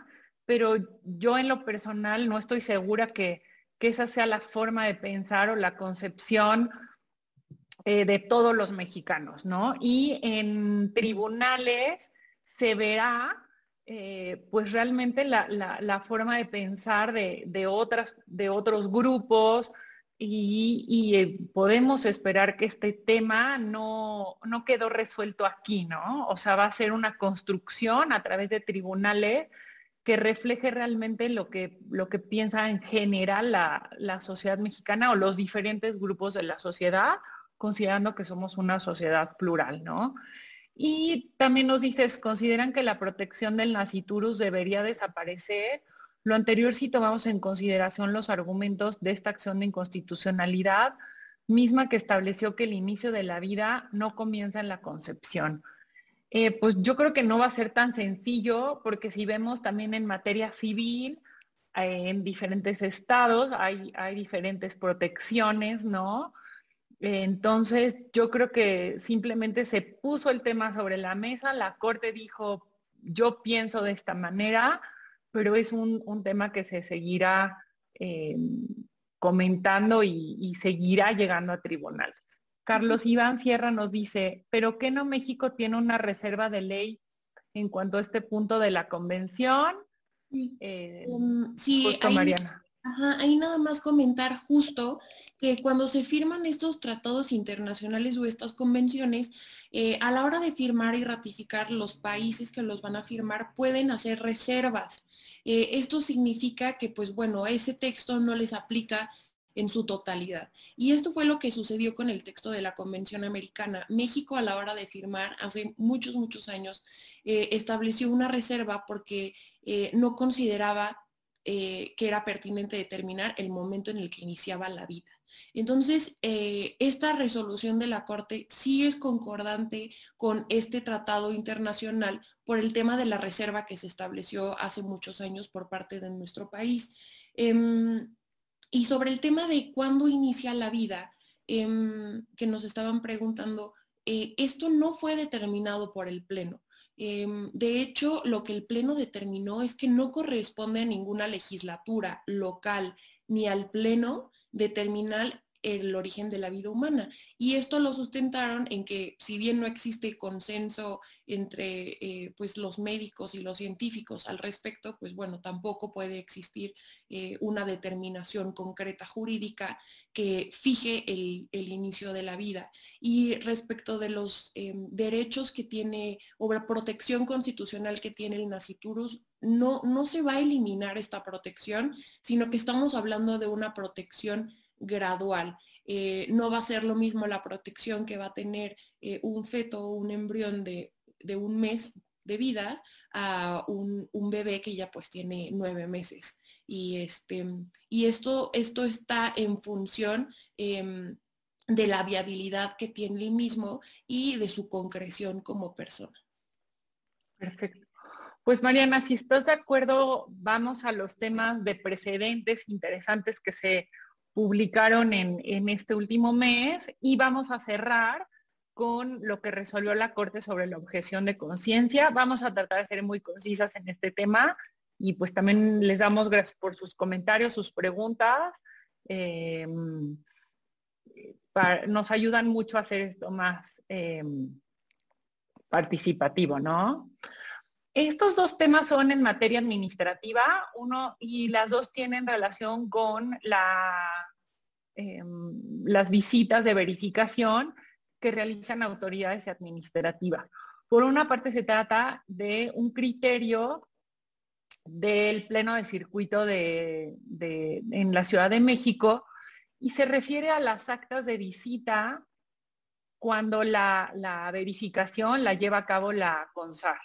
pero yo en lo personal no estoy segura que esa sea la forma de pensar o la concepción eh, de todos los mexicanos, ¿no? Y en tribunales se verá eh, pues realmente la, forma de pensar de, otras, de otros grupos y, eh, podemos esperar que este tema no, no, quedó resuelto aquí, ¿no? O sea, va a ser una construcción a través de tribunales que refleje realmente lo que, lo que piensa en general la, la sociedad mexicana o los diferentes grupos de la sociedad, considerando que somos una sociedad plural, ¿no? Y también nos dices, consideran que la protección del naciturus debería desaparecer. Lo anterior si tomamos en consideración los argumentos de esta acción de inconstitucionalidad, misma que estableció que el inicio de la vida no comienza en la concepción. Eh, pues yo creo que no va a ser tan sencillo, porque si vemos también en materia civil, eh, en diferentes estados hay diferentes protecciones, ¿no? Entonces, yo creo que simplemente se puso el tema sobre la mesa, la Corte dijo, yo pienso de esta manera, pero es un, tema que se seguirá eh, comentando y, seguirá llegando a tribunales. Carlos Iván Sierra nos dice, pero ¿qué no México tiene una reserva de ley en cuanto a este punto de la convención? Sí, eh, em, Mariana. Ahí nada más comentar justo que cuando se firman estos tratados internacionales o estas convenciones, eh, a la hora de firmar y ratificar, los países que los van a firmar pueden hacer reservas. Eh, esto significa que, pues bueno, ese texto no les aplica en su totalidad. Y esto fue lo que sucedió con el texto de la Convención Americana. México a la hora de firmar, hace muchos, muchos años, eh, estableció una reserva porque no consideraba eh, que era pertinente determinar el momento en el que iniciaba la vida. Entonces, eh, esta resolución de la Corte sí es concordante con este tratado internacional por el tema de la reserva que se estableció hace muchos años por parte de nuestro país. Em, y sobre el tema de cuándo inicia la vida, em, que nos estaban preguntando, eh, esto no fue determinado por el Pleno. Em, de hecho, lo que el Pleno determinó es que no corresponde a ninguna legislatura local ni al Pleno determinar el origen de la vida humana. Y esto lo sustentaron en que si bien no existe consenso entre eh, pues los médicos y los científicos al respecto, pues bueno, tampoco puede existir eh, una determinación concreta jurídica que fije el, inicio de la vida. Y respecto de los eh, derechos que tiene o la protección constitucional que tiene el naciturus, no, no se va a eliminar esta protección, sino que estamos hablando de una protección gradual. Eh, no va a ser lo mismo la protección que va a tener eh, un feto o un embrión de, un mes de vida a un, bebé que ya pues tiene nueve meses. Y, este, y esto, esto está en función em, de la viabilidad que tiene el mismo y de su concreción como persona. Perfecto. Pues Mariana, si estás de acuerdo, vamos a los temas de precedentes interesantes que se publicaron en, este último mes y vamos a cerrar con lo que resolvió la Corte sobre la objeción de conciencia. Vamos a tratar de ser muy concisas en este tema y pues también les damos gracias por sus comentarios, sus preguntas. Em, nos ayudan mucho a hacer esto más em, participativo, ¿no? Estos dos temas son en materia administrativa, uno y las dos tienen relación con em, las visitas de verificación que realizan autoridades administrativas. Por una parte se trata de un criterio del pleno de circuito de, en la Ciudad de México y se refiere a las actas de visita cuando la, la verificación la lleva a cabo la CONSAR.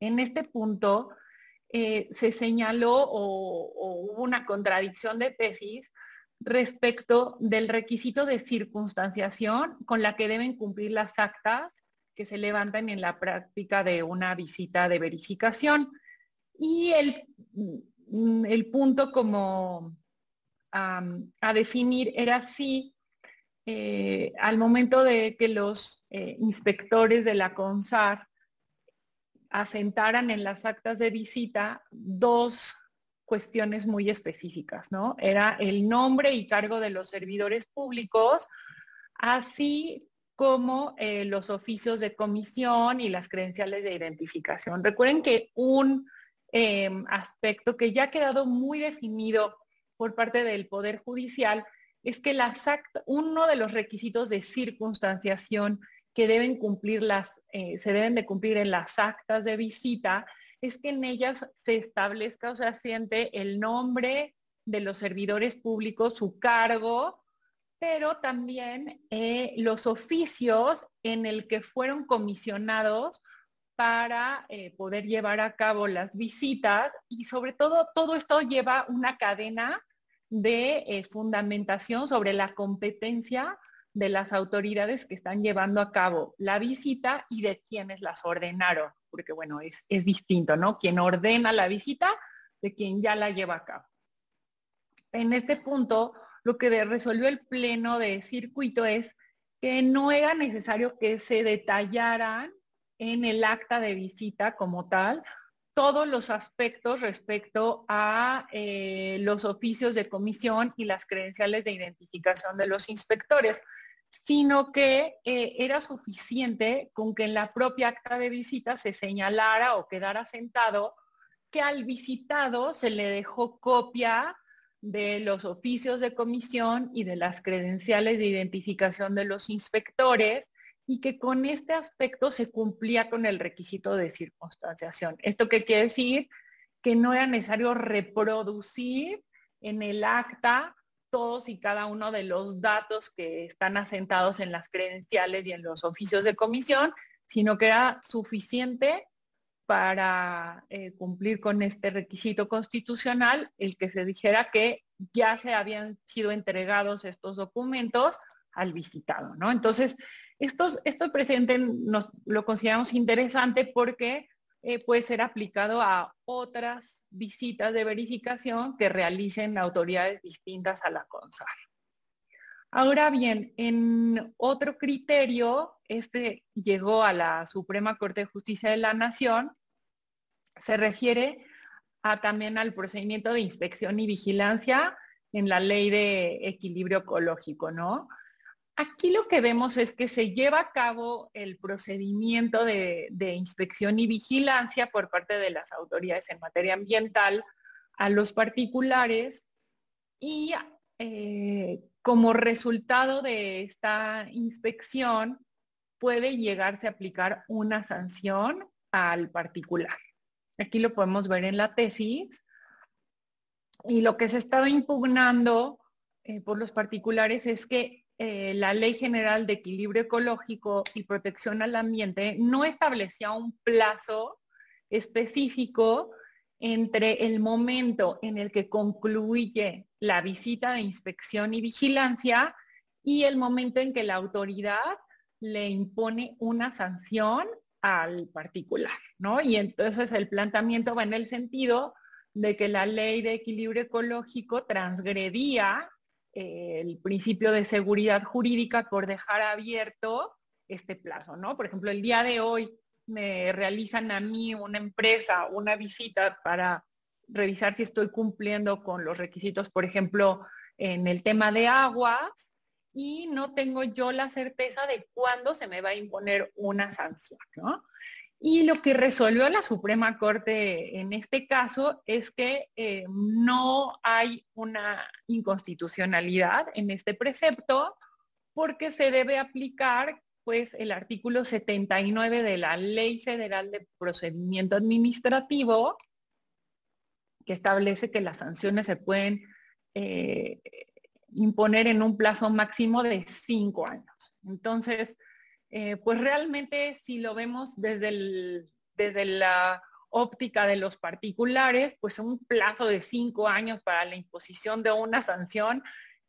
En este punto eh, se señaló o, hubo una contradicción de tesis respecto del requisito de circunstanciación con la que deben cumplir las actas que se levantan en la práctica de una visita de verificación. Y el, mm, el punto como a definir era si eh, al momento de que los eh, inspectores de la CONSAR asentaran en las actas de visita dos cuestiones muy específicas, ¿no? Era el nombre y cargo de los servidores públicos, así como eh, los oficios de comisión y las credenciales de identificación. Recuerden que un em, aspecto que ya ha quedado muy definido por parte del Poder Judicial es que las uno de los requisitos de circunstanciación que deben cumplir las, eh, se deben de cumplir en las actas de visita es que en ellas se establezca o se asiente el nombre de los servidores públicos, su cargo, pero también eh, los oficios en el que fueron comisionados para eh, poder llevar a cabo las visitas. Y sobre todo todo esto lleva una cadena de fundamentación sobre la competencia de las autoridades que están llevando a cabo la visita y de quienes las ordenaron, porque bueno, es, es distinto, ¿no? Quien ordena la visita de quien ya la lleva a cabo. En este punto, lo que resolvió el pleno de circuito es que no era necesario que se detallaran en el acta de visita como tal todos los aspectos respecto a eh, los oficios de comisión y las credenciales de identificación de los inspectores, sino que eh, era suficiente con que en la propia acta de visita se señalara o quedara sentado que al visitado se le dejó copia de los oficios de comisión y de las credenciales de identificación de los inspectores y que con este aspecto se cumplía con el requisito de circunstanciación. ¿Esto qué quiere decir? Que no era necesario reproducir en el acta todos y cada uno de los datos que están asentados en las credenciales y en los oficios de comisión, sino que era suficiente para eh, cumplir con este requisito constitucional, el que se dijera que ya se habían sido entregados estos documentos al visitado, ¿no? Entonces, estos, esto presente nos lo consideramos interesante porque eh, puede ser aplicado a otras visitas de verificación que realicen autoridades distintas a la CONSAR. Ahora bien, en otro criterio, este llegó a la Suprema Corte de Justicia de la Nación, se refiere también al procedimiento de inspección y vigilancia en la ley de equilibrio ecológico, ¿no? Aquí lo que vemos es que se lleva a cabo el procedimiento de, inspección y vigilancia por parte de las autoridades en materia ambiental a los particulares y eh, como resultado de esta inspección puede llegarse a aplicar una sanción al particular. Aquí lo podemos ver en la tesis. Y lo que se estaba impugnando eh, por los particulares es que eh, la Ley General de Equilibrio Ecológico y Protección al Ambiente no establecía un plazo específico entre el momento en el que concluye la visita de inspección y vigilancia y el momento en que la autoridad le impone una sanción al particular, ¿no? Y entonces el planteamiento va en el sentido de que la ley de equilibrio ecológico transgredía el principio de seguridad jurídica por dejar abierto este plazo, ¿no? Por ejemplo, el día de hoy me realizan a mí una empresa una visita para revisar si estoy cumpliendo con los requisitos, por ejemplo, en el tema de aguas, y no tengo yo la certeza de cuándo se me va a imponer una sanción, ¿no? Y lo que resolvió la Suprema Corte en este caso es que eh, no hay una inconstitucionalidad en este precepto porque se debe aplicar pues el artículo 79 de la Ley Federal de Procedimiento Administrativo que establece que las sanciones se pueden eh, imponer en un plazo máximo de cinco años. Entonces, eh, pues realmente si lo vemos desde, desde la óptica de los particulares, pues un plazo de cinco años para la imposición de una sanción,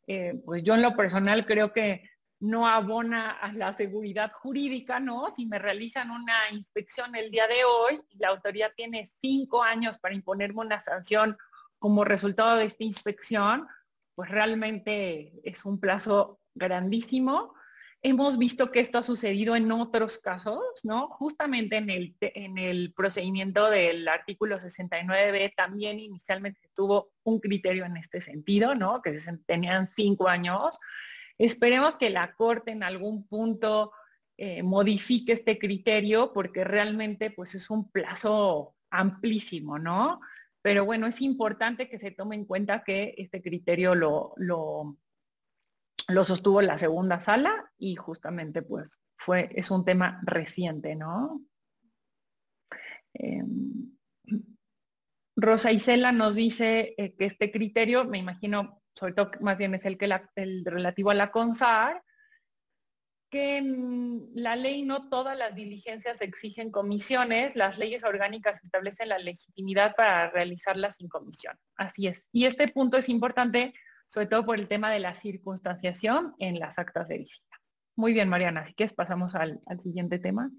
eh, pues yo en lo personal creo que no abona a la seguridad jurídica, ¿no? Si me realizan una inspección el día de hoy la autoridad tiene cinco años para imponerme una sanción como resultado de esta inspección, pues realmente es un plazo grandísimo. Hemos visto que esto ha sucedido en otros casos, ¿no? Justamente en el, en el procedimiento del artículo 69b también inicialmente tuvo un criterio en este sentido, ¿no? Que tenían cinco años. Esperemos que la Corte en algún punto eh, modifique este criterio porque realmente pues es un plazo amplísimo, ¿no? Pero bueno, es importante que se tome en cuenta que este criterio lo, lo, lo sostuvo la segunda sala y justamente pues fue, es un tema reciente, ¿no? Em, Rosa Isela nos dice eh, que este criterio, me imagino, sobre todo más bien es el, que el relativo a la CONSAR, que en la ley no todas las diligencias exigen comisiones, las leyes orgánicas establecen la legitimidad para realizarlas sin comisión. Así es. Y este punto es importante, sobre todo por el tema de la circunstanciación en las actas de visita. Muy bien, Mariana, así que pasamos al, siguiente tema.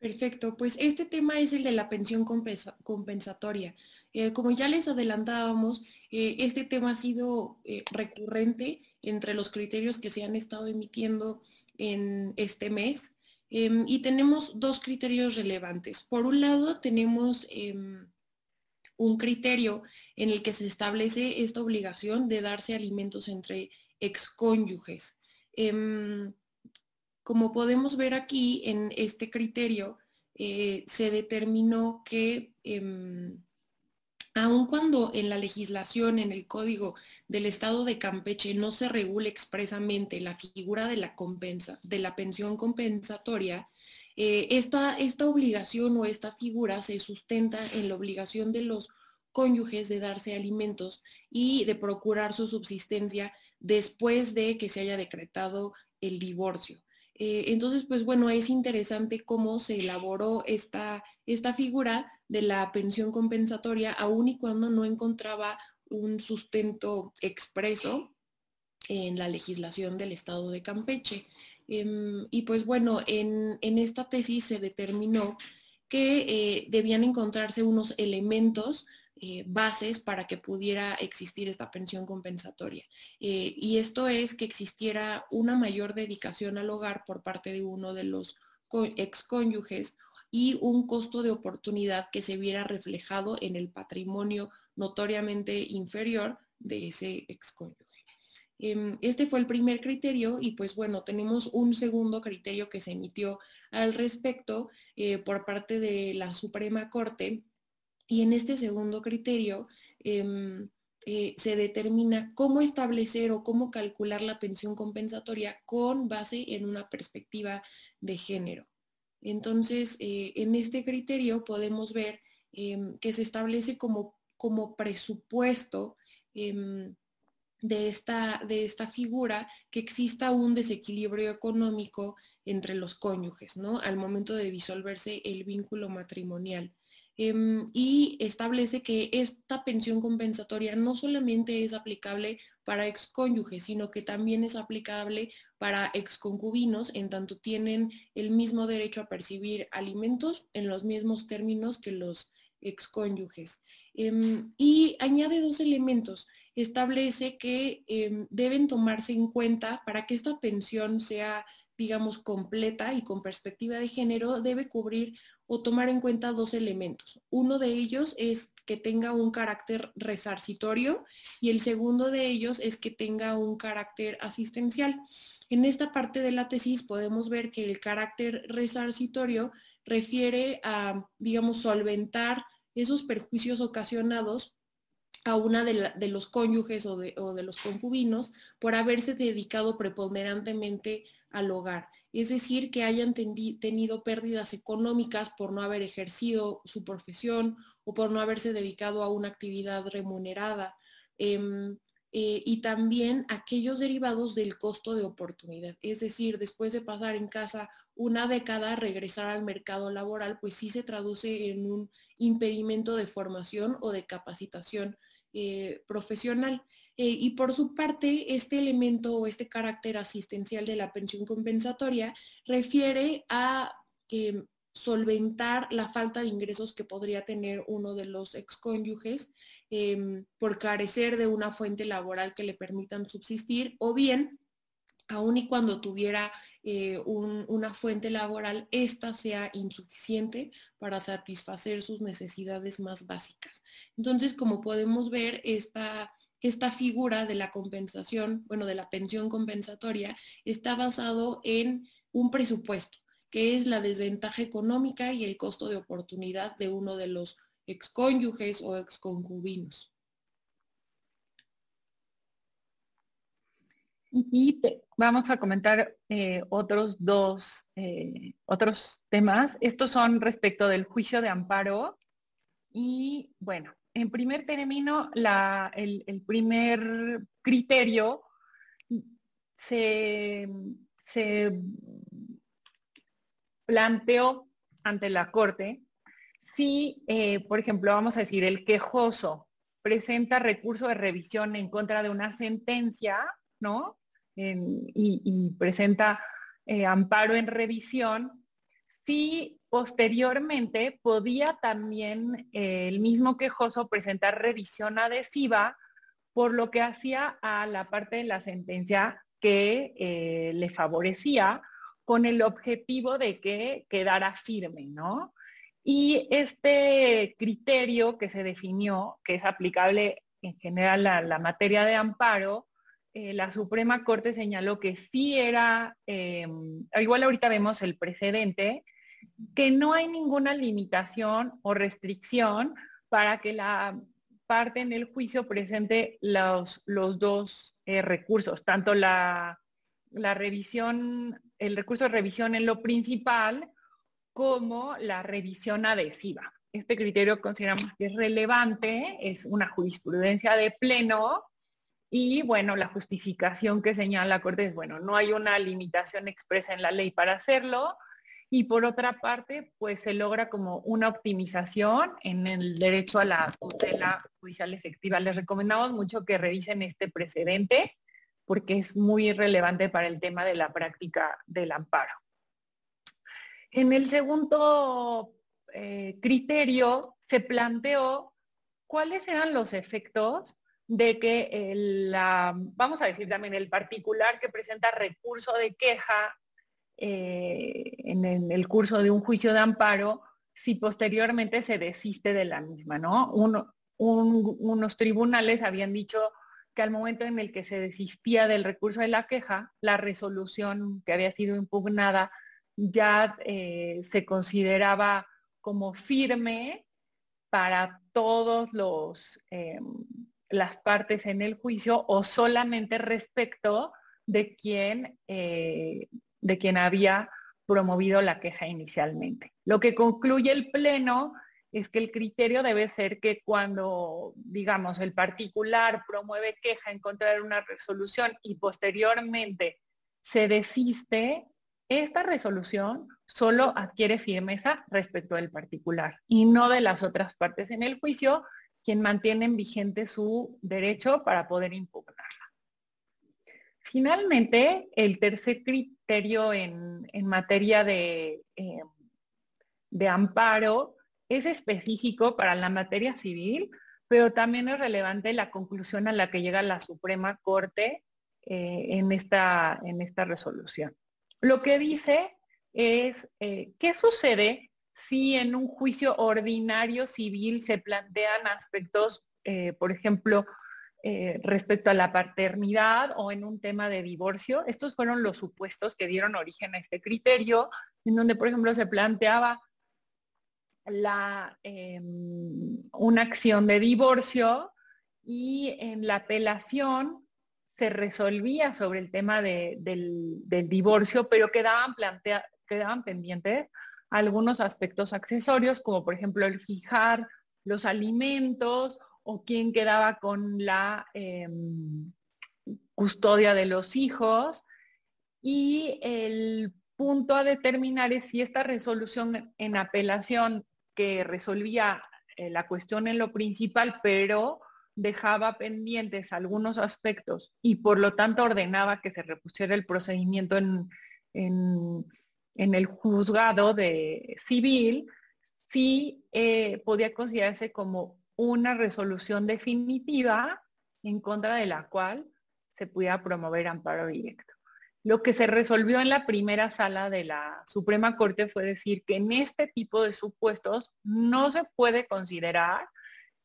Perfecto, pues este tema es el de la pensión compensatoria. Eh, como ya les adelantábamos, eh, este tema ha sido eh, recurrente entre los criterios que se han estado emitiendo en este mes. Em, y tenemos dos criterios relevantes. Por un lado, tenemos em, un criterio en el que se establece esta obligación de darse alimentos entre excónyuges. Em, como podemos ver aquí en este criterio, eh, se determinó que aun cuando en la legislación, en el Código del Estado de Campeche no se regule expresamente la figura de la, compensa, de la pensión compensatoria, eh, esta, esta obligación o esta figura se sustenta en la obligación de los cónyuges de darse alimentos y de procurar su subsistencia después de que se haya decretado el divorcio. Eh, entonces, pues bueno, es interesante cómo se elaboró esta, esta figura de la pensión compensatoria, aun y cuando no encontraba un sustento expreso en la legislación del Estado de Campeche. Em, y pues bueno, en, esta tesis se determinó que eh, debían encontrarse unos elementos eh, bases para que pudiera existir esta pensión compensatoria. Eh, y esto es que existiera una mayor dedicación al hogar por parte de uno de los excónyuges y un costo de oportunidad que se viera reflejado en el patrimonio notoriamente inferior de ese excónyuge. Em, este fue el primer criterio y pues bueno, tenemos un segundo criterio que se emitió al respecto eh, por parte de la Suprema Corte y en este segundo criterio em, eh, se determina cómo establecer o cómo calcular la pensión compensatoria con base en una perspectiva de género. Entonces, eh, en este criterio podemos ver em, que se establece como, como presupuesto de, esta, de esta figura que exista un desequilibrio económico entre los cónyuges, ¿no? Al momento de disolverse el vínculo matrimonial. Em, y establece que esta pensión compensatoria no solamente es aplicable para excónyuges, sino que también es aplicable para exconcubinos, en tanto tienen el mismo derecho a percibir alimentos en los mismos términos que los excónyuges. Em, y añade dos elementos. Establece que em, deben tomarse en cuenta para que esta pensión sea digamos, completa y con perspectiva de género, debe cubrir o tomar en cuenta dos elementos. Uno de ellos es que tenga un carácter resarcitorio y el segundo de ellos es que tenga un carácter asistencial. En esta parte de la tesis podemos ver que el carácter resarcitorio refiere a, digamos, solventar esos perjuicios ocasionados a una de, los cónyuges o de, los concubinos por haberse dedicado preponderantemente al hogar. Es decir, que hayan tenido pérdidas económicas por no haber ejercido su profesión o por no haberse dedicado a una actividad remunerada. Em, eh, y también aquellos derivados del costo de oportunidad. Es decir, después de pasar en casa una década, regresar al mercado laboral, pues sí se traduce en un impedimento de formación o de capacitación eh, profesional. Eh, y por su parte, este elemento o este carácter asistencial de la pensión compensatoria refiere a eh, solventar la falta de ingresos que podría tener uno de los excónyuges em, por carecer de una fuente laboral que le permitan subsistir o bien aun y cuando tuviera eh, una fuente laboral, esta sea insuficiente para satisfacer sus necesidades más básicas. Entonces, como podemos ver, esta, esta figura de la compensación, bueno, de la pensión compensatoria, está basado en un presupuesto, que es la desventaja económica y el costo de oportunidad de uno de los excónyuges o exconcubinos. Y vamos a comentar eh, otros dos, eh, otros temas. Estos son respecto del juicio de amparo. Y bueno, en primer término, el, primer criterio se, planteó ante la Corte si, eh, por ejemplo, vamos a decir, el quejoso presenta recurso de revisión en contra de una sentencia, ¿no? y, presenta eh, amparo en revisión, si posteriormente podía también eh, el mismo quejoso presentar revisión adhesiva por lo que hacía a la parte de la sentencia que le favorecía con el objetivo de que quedara firme, ¿no? Y este criterio que se definió, que es aplicable en general a la materia de amparo, eh, la Suprema Corte señaló que sí era, em, igual ahorita vemos el precedente, que no hay ninguna limitación o restricción para que la parte en el juicio presente los, dos eh, recursos, tanto la revisión, el recurso de revisión en lo principal como la revisión adhesiva. Este criterio consideramos que es relevante, es una jurisprudencia de pleno y bueno, la justificación que señala la Corte es, bueno, no hay una limitación expresa en la ley para hacerlo. Y por otra parte, pues se logra como una optimización en el derecho a la tutela judicial efectiva. Les recomendamos mucho que revisen este precedente porque es muy relevante para el tema de la práctica del amparo. En el segundo eh, criterio se planteó cuáles eran los efectos de que la, vamos a decir también el particular que presenta recurso de queja eh, en, el curso de un juicio de amparo, si posteriormente se desiste de la misma, ¿no? unos tribunales habían dicho que al momento en el que se desistía del recurso de la queja, la resolución que había sido impugnada ya eh, se consideraba como firme para todos em, las partes en el juicio o solamente respecto de quien, eh, de quien había promovido la queja inicialmente. Lo que concluye el Pleno es que el criterio debe ser que cuando, digamos, el particular promueve queja en contra de una resolución y posteriormente se desiste, esta resolución solo adquiere firmeza respecto del particular y no de las otras partes en el juicio, quien mantienen vigente su derecho para poder impugnarla. Finalmente, el tercer criterio en, materia de, eh, de amparo es específico para la materia civil, pero también es relevante la conclusión a la que llega la Suprema Corte eh, en, esta, en esta resolución. Lo que dice es, eh, ¿qué sucede si en un juicio ordinario civil se plantean aspectos, eh, por ejemplo, respecto a la paternidad o en un tema de divorcio. Estos fueron los supuestos que dieron origen a este criterio, en donde, por ejemplo, se planteaba la, em, una acción de divorcio y en la apelación se resolvía sobre el tema del, divorcio, pero quedaban, quedaban pendientes algunos aspectos accesorios, como por ejemplo el fijar los alimentos o quién quedaba con la em, custodia de los hijos. Y el punto a determinar es si esta resolución en apelación que resolvía eh, la cuestión en lo principal, pero dejaba pendientes algunos aspectos y por lo tanto ordenaba que se repusiera el procedimiento en, el juzgado de civil, sí eh, podía considerarse como una resolución definitiva en contra de la cual se pudiera promover amparo directo. Lo que se resolvió en la primera sala de la Suprema Corte fue decir que en este tipo de supuestos no se puede considerar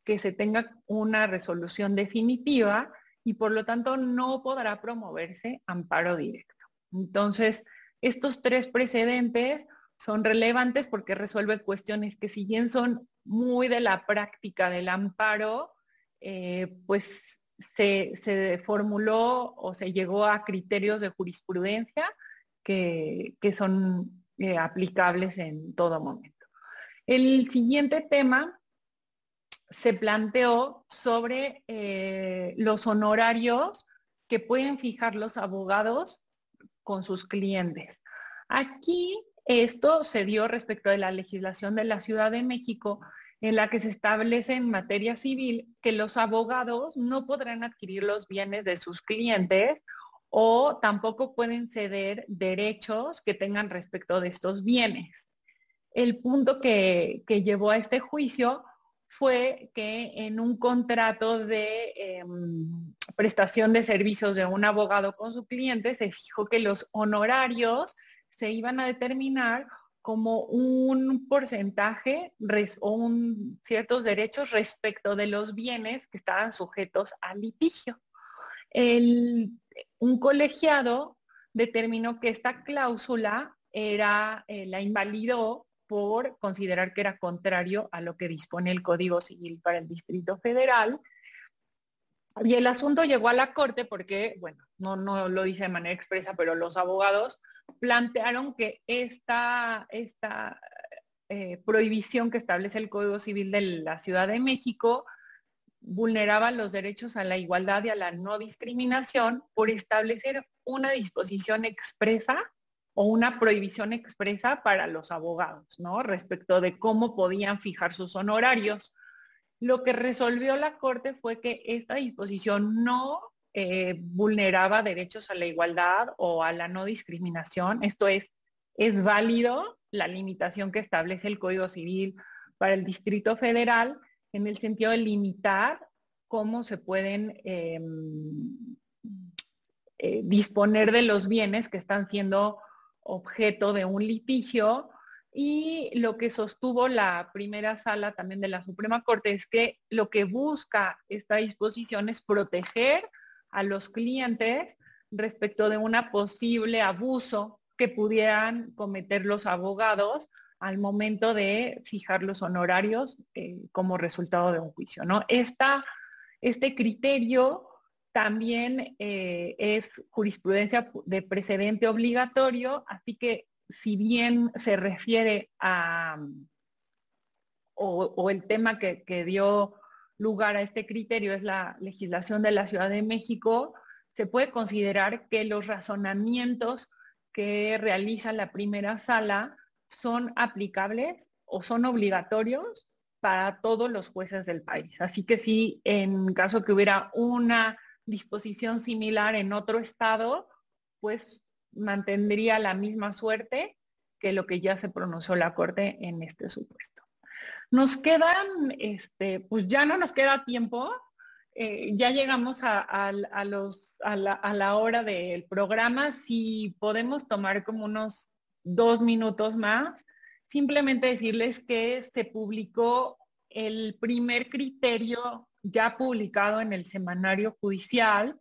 que se tenga una resolución definitiva y por lo tanto no podrá promoverse amparo directo. Entonces, estos tres precedentes son relevantes porque resuelven cuestiones que si bien son muy de la práctica del amparo, eh, pues se, formuló o se llegó a criterios de jurisprudencia que, son eh, aplicables en todo momento. El siguiente tema se planteó sobre eh, los honorarios que pueden fijar los abogados con sus clientes. Aquí esto se dio respecto de la legislación de la Ciudad de México en la que se establece en materia civil que los abogados no podrán adquirir los bienes de sus clientes o tampoco pueden ceder derechos que tengan respecto de estos bienes. El punto que, llevó a este juicio fue que en un contrato de em, prestación de servicios de un abogado con su cliente se fijó que los honorarios se iban a determinar como un porcentaje o un, ciertos derechos respecto de los bienes que estaban sujetos al litigio. un colegiado determinó que esta cláusula era, eh, la invalidó por considerar que era contrario a lo que dispone el Código Civil para el Distrito Federal. Y el asunto llegó a la Corte porque, bueno, no, no lo dice de manera expresa, pero los abogados plantearon que esta, esta eh, prohibición que establece el Código Civil de la Ciudad de México vulneraba los derechos a la igualdad y a la no discriminación por establecer una disposición expresa o una prohibición expresa para los abogados, ¿no? Respecto de cómo podían fijar sus honorarios. Lo que resolvió la Corte fue que esta disposición no eh, vulneraba derechos a la igualdad o a la no discriminación. Esto es, es válido la limitación que establece el Código Civil para el Distrito Federal en el sentido de limitar cómo se pueden em, eh, disponer de los bienes que están siendo objeto de un litigio y lo que sostuvo la primera sala también de la Suprema Corte es que lo que busca esta disposición es proteger a los clientes respecto de un posible abuso que pudieran cometer los abogados al momento de fijar los honorarios eh, como resultado de un juicio. ¿no? este criterio también eh, es jurisprudencia de precedente obligatorio, así que si bien se refiere a, o, el tema que dio lugar a este criterio es la legislación de la Ciudad de México, se puede considerar que los razonamientos que realiza la primera sala son aplicables o son obligatorios para todos los jueces del país. Así que si en caso que hubiera una disposición similar en otro estado, pues mantendría la misma suerte que lo que ya se pronunció la Corte en este supuesto. Nos quedan, este, pues ya no nos queda tiempo. Eh, ya llegamos a, los, a, la, hora del programa. Si podemos tomar como unos dos minutos más, simplemente decirles que se publicó el primer criterio ya publicado en el semanario judicial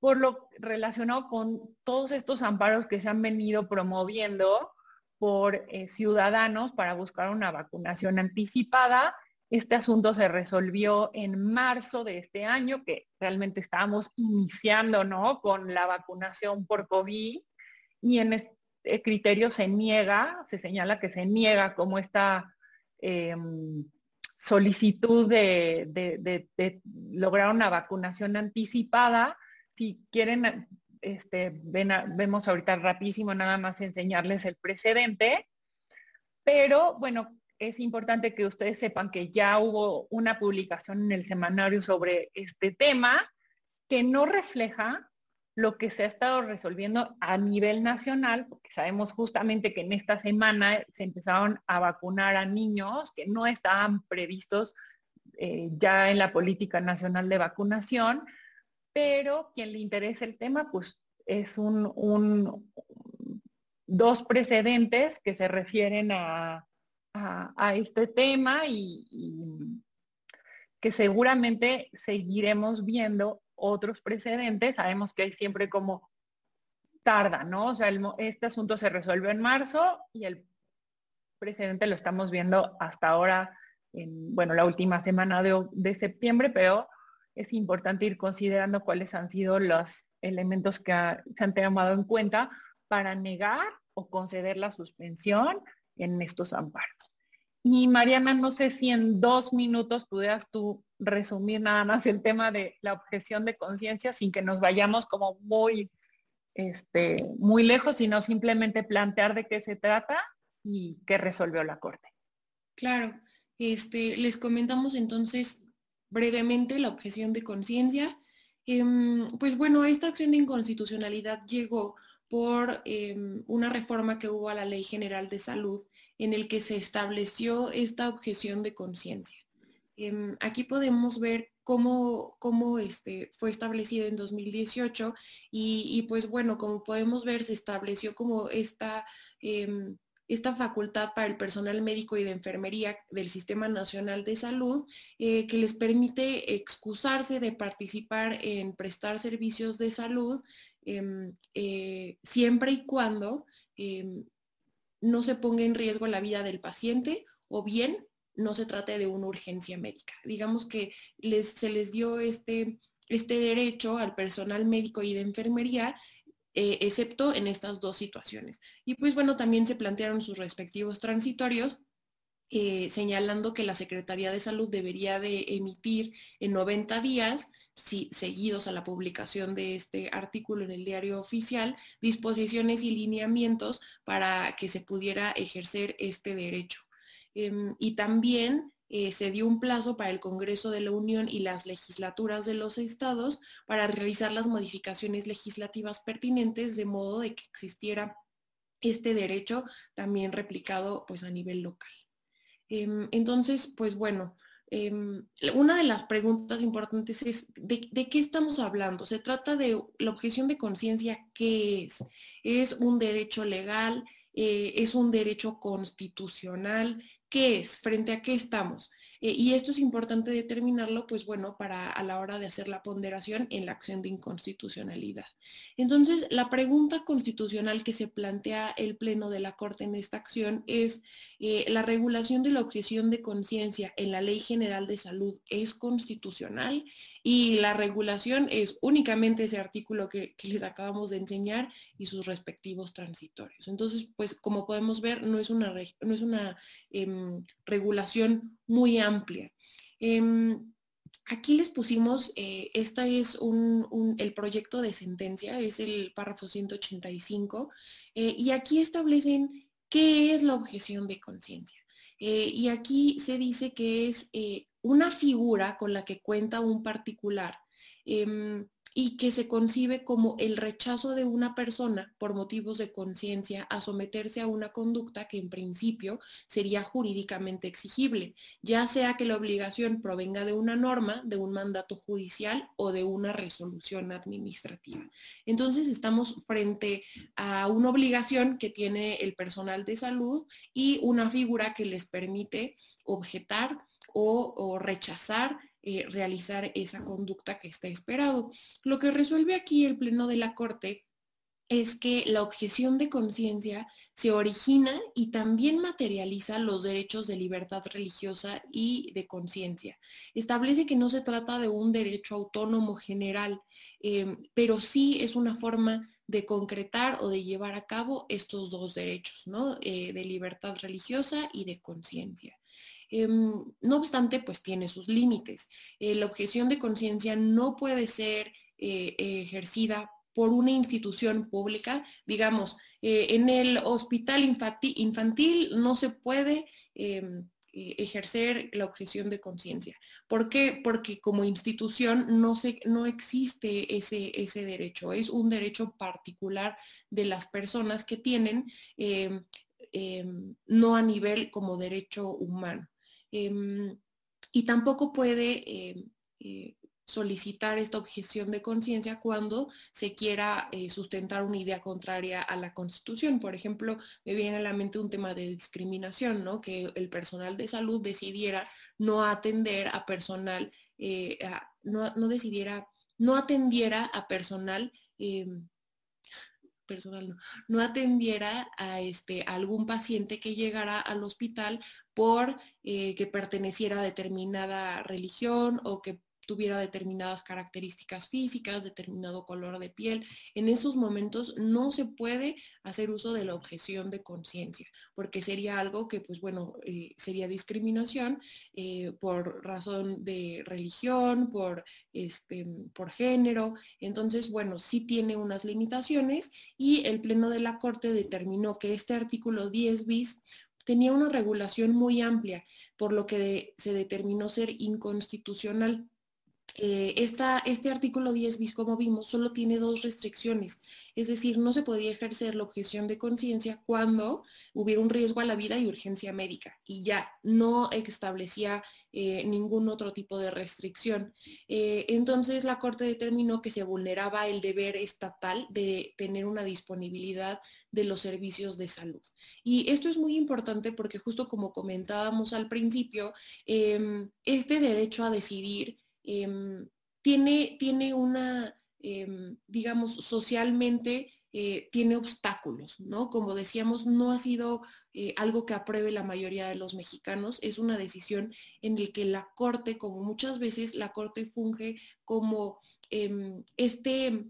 por lo relacionado con todos estos amparos que se han venido promoviendo por eh, ciudadanos para buscar una vacunación anticipada. Este asunto se resolvió en marzo de este año, que realmente estábamos iniciando ¿no? con la vacunación por COVID y en este criterio se niega, se señala que se niega como esta em, solicitud de, lograr una vacunación anticipada. Si quieren este, vemos ahorita rapidísimo nada más enseñarles el precedente, pero bueno, es importante que ustedes sepan que ya hubo una publicación en el semanario sobre este tema que no refleja lo que se ha estado resolviendo a nivel nacional, porque sabemos justamente que en esta semana se empezaron a vacunar a niños que no estaban previstos eh, ya en la política nacional de vacunación, pero quien le interesa el tema, pues es un, dos precedentes que se refieren a, este tema y, que seguramente seguiremos viendo otros precedentes. Sabemos que hay siempre como tarda, ¿no? O sea, este asunto se resuelve en marzo y el precedente lo estamos viendo hasta ahora, en, bueno, la última semana de, de septiembre, pero es importante ir considerando cuáles han sido los elementos que se han tomado en cuenta para negar o conceder la suspensión en estos amparos. Y Mariana, no sé si en dos minutos pudieras tú resumir nada más el tema de la objeción de conciencia sin que nos vayamos como muy, este, muy lejos, sino simplemente plantear de qué se trata y qué resolvió la Corte. Claro, este, les comentamos entonces brevemente la objeción de conciencia. Em, pues bueno, esta acción de inconstitucionalidad llegó por em, una reforma que hubo a la Ley General de Salud en el que se estableció esta objeción de conciencia. Em, aquí podemos ver cómo, cómo este, fue establecido en 2018 y, y, pues bueno, como podemos ver, se estableció como esta esta facultad para el personal médico y de enfermería del Sistema Nacional de Salud eh, que les permite excusarse de participar en prestar servicios de salud em, eh, siempre y cuando em, no se ponga en riesgo la vida del paciente o bien no se trate de una urgencia médica. Digamos que se les dio este, este derecho al personal médico y de enfermería eh, excepto en estas dos situaciones. Y pues bueno, también se plantearon sus respectivos transitorios, eh, señalando que la Secretaría de Salud debería de emitir en 90 días, si, seguidos a la publicación de este artículo en el diario oficial, disposiciones y lineamientos para que se pudiera ejercer este derecho. Em, y también eh, se dio un plazo para el Congreso de la Unión y las legislaturas de los estados para realizar las modificaciones legislativas pertinentes de modo de que existiera este derecho también replicado pues a nivel local. Em, entonces, pues bueno, em, una de las preguntas importantes es, ¿de, qué estamos hablando? Se trata de la objeción de conciencia, ¿qué es? ¿Es un derecho legal? Eh, ¿Es un derecho constitucional? ¿Qué es? ¿Frente a qué estamos? Eh, y esto es importante determinarlo, pues bueno, para a la hora de hacer la ponderación en la acción de inconstitucionalidad. Entonces, la pregunta constitucional que se plantea el Pleno de la Corte en esta acción es, eh, ¿la regulación de la objeción de conciencia en la Ley General de Salud es constitucional? Y la regulación es únicamente ese artículo que, les acabamos de enseñar y sus respectivos transitorios. Entonces, pues como podemos ver, no es una, no es una em, regulación muy amplia. Em, aquí les pusimos, eh, este es el proyecto de sentencia, es el párrafo 185, eh, y aquí establecen qué es la objeción de conciencia. Eh, y aquí se dice que es una figura con la que cuenta un particular em, y que se concibe como el rechazo de una persona por motivos de conciencia a someterse a una conducta que en principio sería jurídicamente exigible, ya sea que la obligación provenga de una norma, de un mandato judicial o de una resolución administrativa. Entonces estamos frente a una obligación que tiene el personal de salud y una figura que les permite objetar o, rechazar eh, realizar esa conducta que está esperado. Lo que resuelve aquí el Pleno de la Corte es que la objeción de conciencia se origina y también materializa los derechos de libertad religiosa y de conciencia. Establece que no se trata de un derecho autónomo general, eh, pero sí es una forma de concretar o de llevar a cabo estos dos derechos, ¿no? Eh, de libertad religiosa y de conciencia. Em, no obstante, pues tiene sus límites. Eh, la objeción de conciencia no puede ser eh, ejercida por una institución pública. Digamos, eh, en el hospital infantil, no se puede em, ejercer la objeción de conciencia. ¿Por qué? Porque como institución no, se, no existe ese, ese derecho. Es un derecho particular de las personas que tienen, em, no a nivel como derecho humano. Em, y tampoco puede em, eh, solicitar esta objeción de conciencia cuando se quiera eh, sustentar una idea contraria a la Constitución. Por ejemplo, me viene a la mente un tema de discriminación, ¿no? Que el personal de salud decidiera no atender a personal, eh, no, decidiera, no atendiera a personal em, personal no, no atendiera a, este, algún paciente que llegara al hospital por eh, que perteneciera a determinada religión o que tuviera determinadas características físicas, determinado color de piel. En esos momentos no se puede hacer uso de la objeción de conciencia, porque sería algo que, pues bueno, eh, sería discriminación eh, por razón de religión, por, este, por género. Entonces, bueno, sí tiene unas limitaciones y el Pleno de la Corte determinó que este artículo 10 bis tenía una regulación muy amplia, por lo que se determinó ser inconstitucional. Eh, este artículo 10 bis, como vimos, solo tiene dos restricciones. Es decir, no se podía ejercer la objeción de conciencia cuando hubiera un riesgo a la vida y urgencia médica. Y ya, no establecía eh, ningún otro tipo de restricción. Eh, entonces, la Corte determinó que se vulneraba el deber estatal de tener una disponibilidad de los servicios de salud. Y esto es muy importante porque justo como comentábamos al principio, em, este derecho a decidir Em, tiene, tiene una, em, digamos, socialmente eh, tiene obstáculos, ¿no? Como decíamos, no ha sido eh, algo que apruebe la mayoría de los mexicanos, es una decisión en la que la Corte, como muchas veces la Corte funge como em, este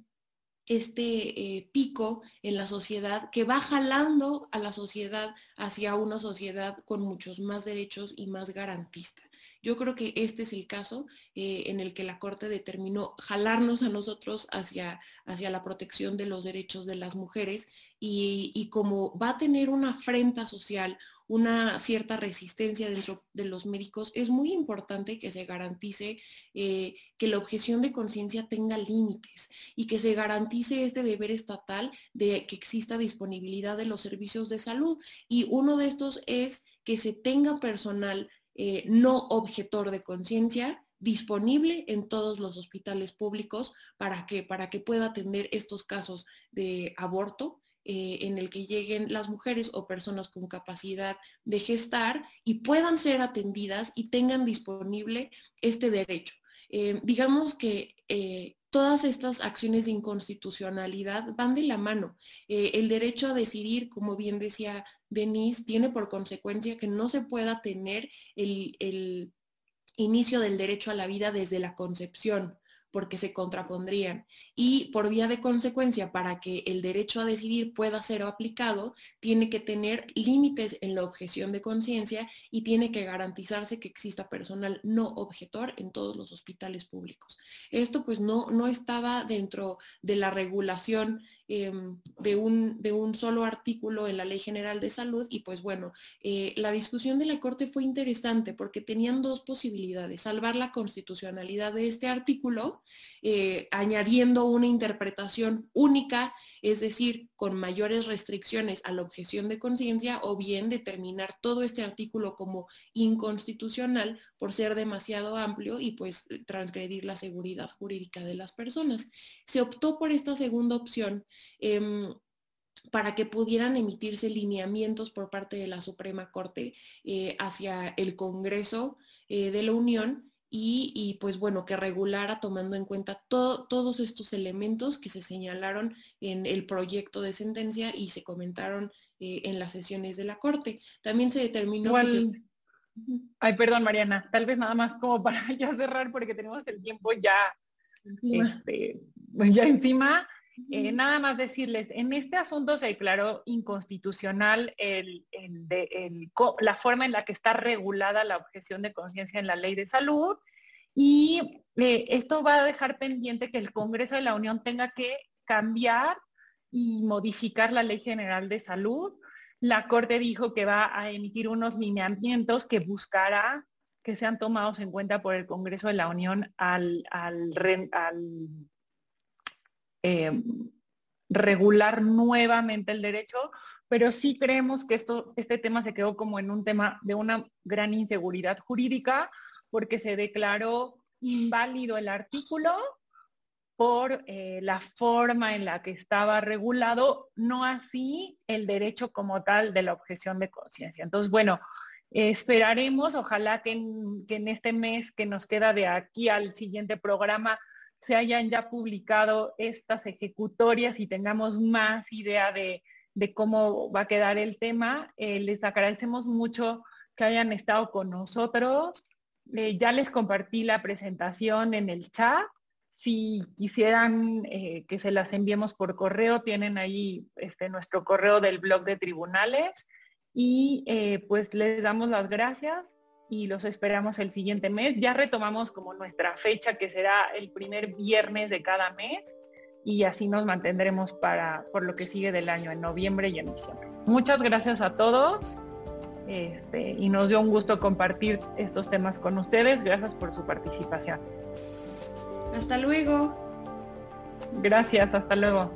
este eh, pico en la sociedad que va jalando a la sociedad hacia una sociedad con muchos más derechos y más garantista. Yo creo que este es el caso eh, en el que la Corte determinó jalarnos a nosotros hacia, hacia la protección de los derechos de las mujeres y, como va a tener una afrenta social, una cierta resistencia dentro de los médicos, es muy importante que se garantice eh, que la objeción de conciencia tenga límites y que se garantice este deber estatal de que exista disponibilidad de los servicios de salud. Y uno de estos es que se tenga personal eh, no objetor de conciencia disponible en todos los hospitales públicos para que, para que pueda atender estos casos de aborto eh, en el que lleguen las mujeres o personas con capacidad de gestar y puedan ser atendidas y tengan disponible este derecho. Eh, digamos que todas estas acciones de inconstitucionalidad van de la mano. el derecho a decidir, como bien decía Denise, tiene por consecuencia que no se pueda tener el, el inicio del derecho a la vida desde la concepción porque se contrapondrían. Y por vía de consecuencia, para que el derecho a decidir pueda ser aplicado, tiene que tener límites en la objeción de conciencia y tiene que garantizarse que exista personal no objetor en todos los hospitales públicos. Esto pues no, no estaba dentro de la regulación Em, de, un, de, un, solo artículo en la Ley General de Salud y pues bueno, eh, la discusión de la Corte fue interesante porque tenían dos posibilidades, salvar la constitucionalidad de este artículo, eh, añadiendo una interpretación única, es decir, con mayores restricciones a la objeción de conciencia o bien determinar todo este artículo como inconstitucional por ser demasiado amplio y pues transgredir la seguridad jurídica de las personas. Se optó por esta segunda opción Em, para que pudieran emitirse lineamientos por parte de la Suprema Corte eh, hacia el Congreso eh, de la Unión y, pues bueno, que regulara tomando en cuenta todos estos elementos que se señalaron en el proyecto de sentencia y se comentaron eh, en las sesiones de la Corte. También se determinó... Ay, perdón, Mariana, tal vez nada más como para [LAUGHS] ya cerrar porque tenemos el tiempo ya, este, ya encima. Eh, nada más decirles, en este asunto se declaró inconstitucional la forma en la que está regulada la objeción de conciencia en la ley de salud y eh, esto va a dejar pendiente que el Congreso de la Unión tenga que cambiar y modificar la ley general de salud. La Corte dijo que va a emitir unos lineamientos que buscará que sean tomados en cuenta por el Congreso de la Unión al, al, al eh, regular nuevamente el derecho, pero sí creemos que esto, este tema se quedó como en un tema de una gran inseguridad jurídica porque se declaró inválido el artículo por eh, la forma en la que estaba regulado, no así el derecho como tal de la objeción de conciencia. Entonces, bueno, esperaremos, ojalá que en, este mes que nos queda de aquí al siguiente programa se hayan ya publicado estas ejecutorias y tengamos más idea de, cómo va a quedar el tema. Eh, les agradecemos mucho que hayan estado con nosotros. Eh, ya les compartí la presentación en el chat. Si quisieran eh, que se las enviemos por correo, tienen ahí este, nuestro correo del blog de tribunales. Y pues les damos las gracias y los esperamos el siguiente mes. Ya retomamos como nuestra fecha que será el primer viernes de cada mes y así nos mantendremos para por lo que sigue del año en noviembre y en diciembre. Muchas gracias a todos. Este, y nos dio un gusto compartir estos temas con ustedes. Gracias por su participación. Hasta luego. Gracias, hasta luego.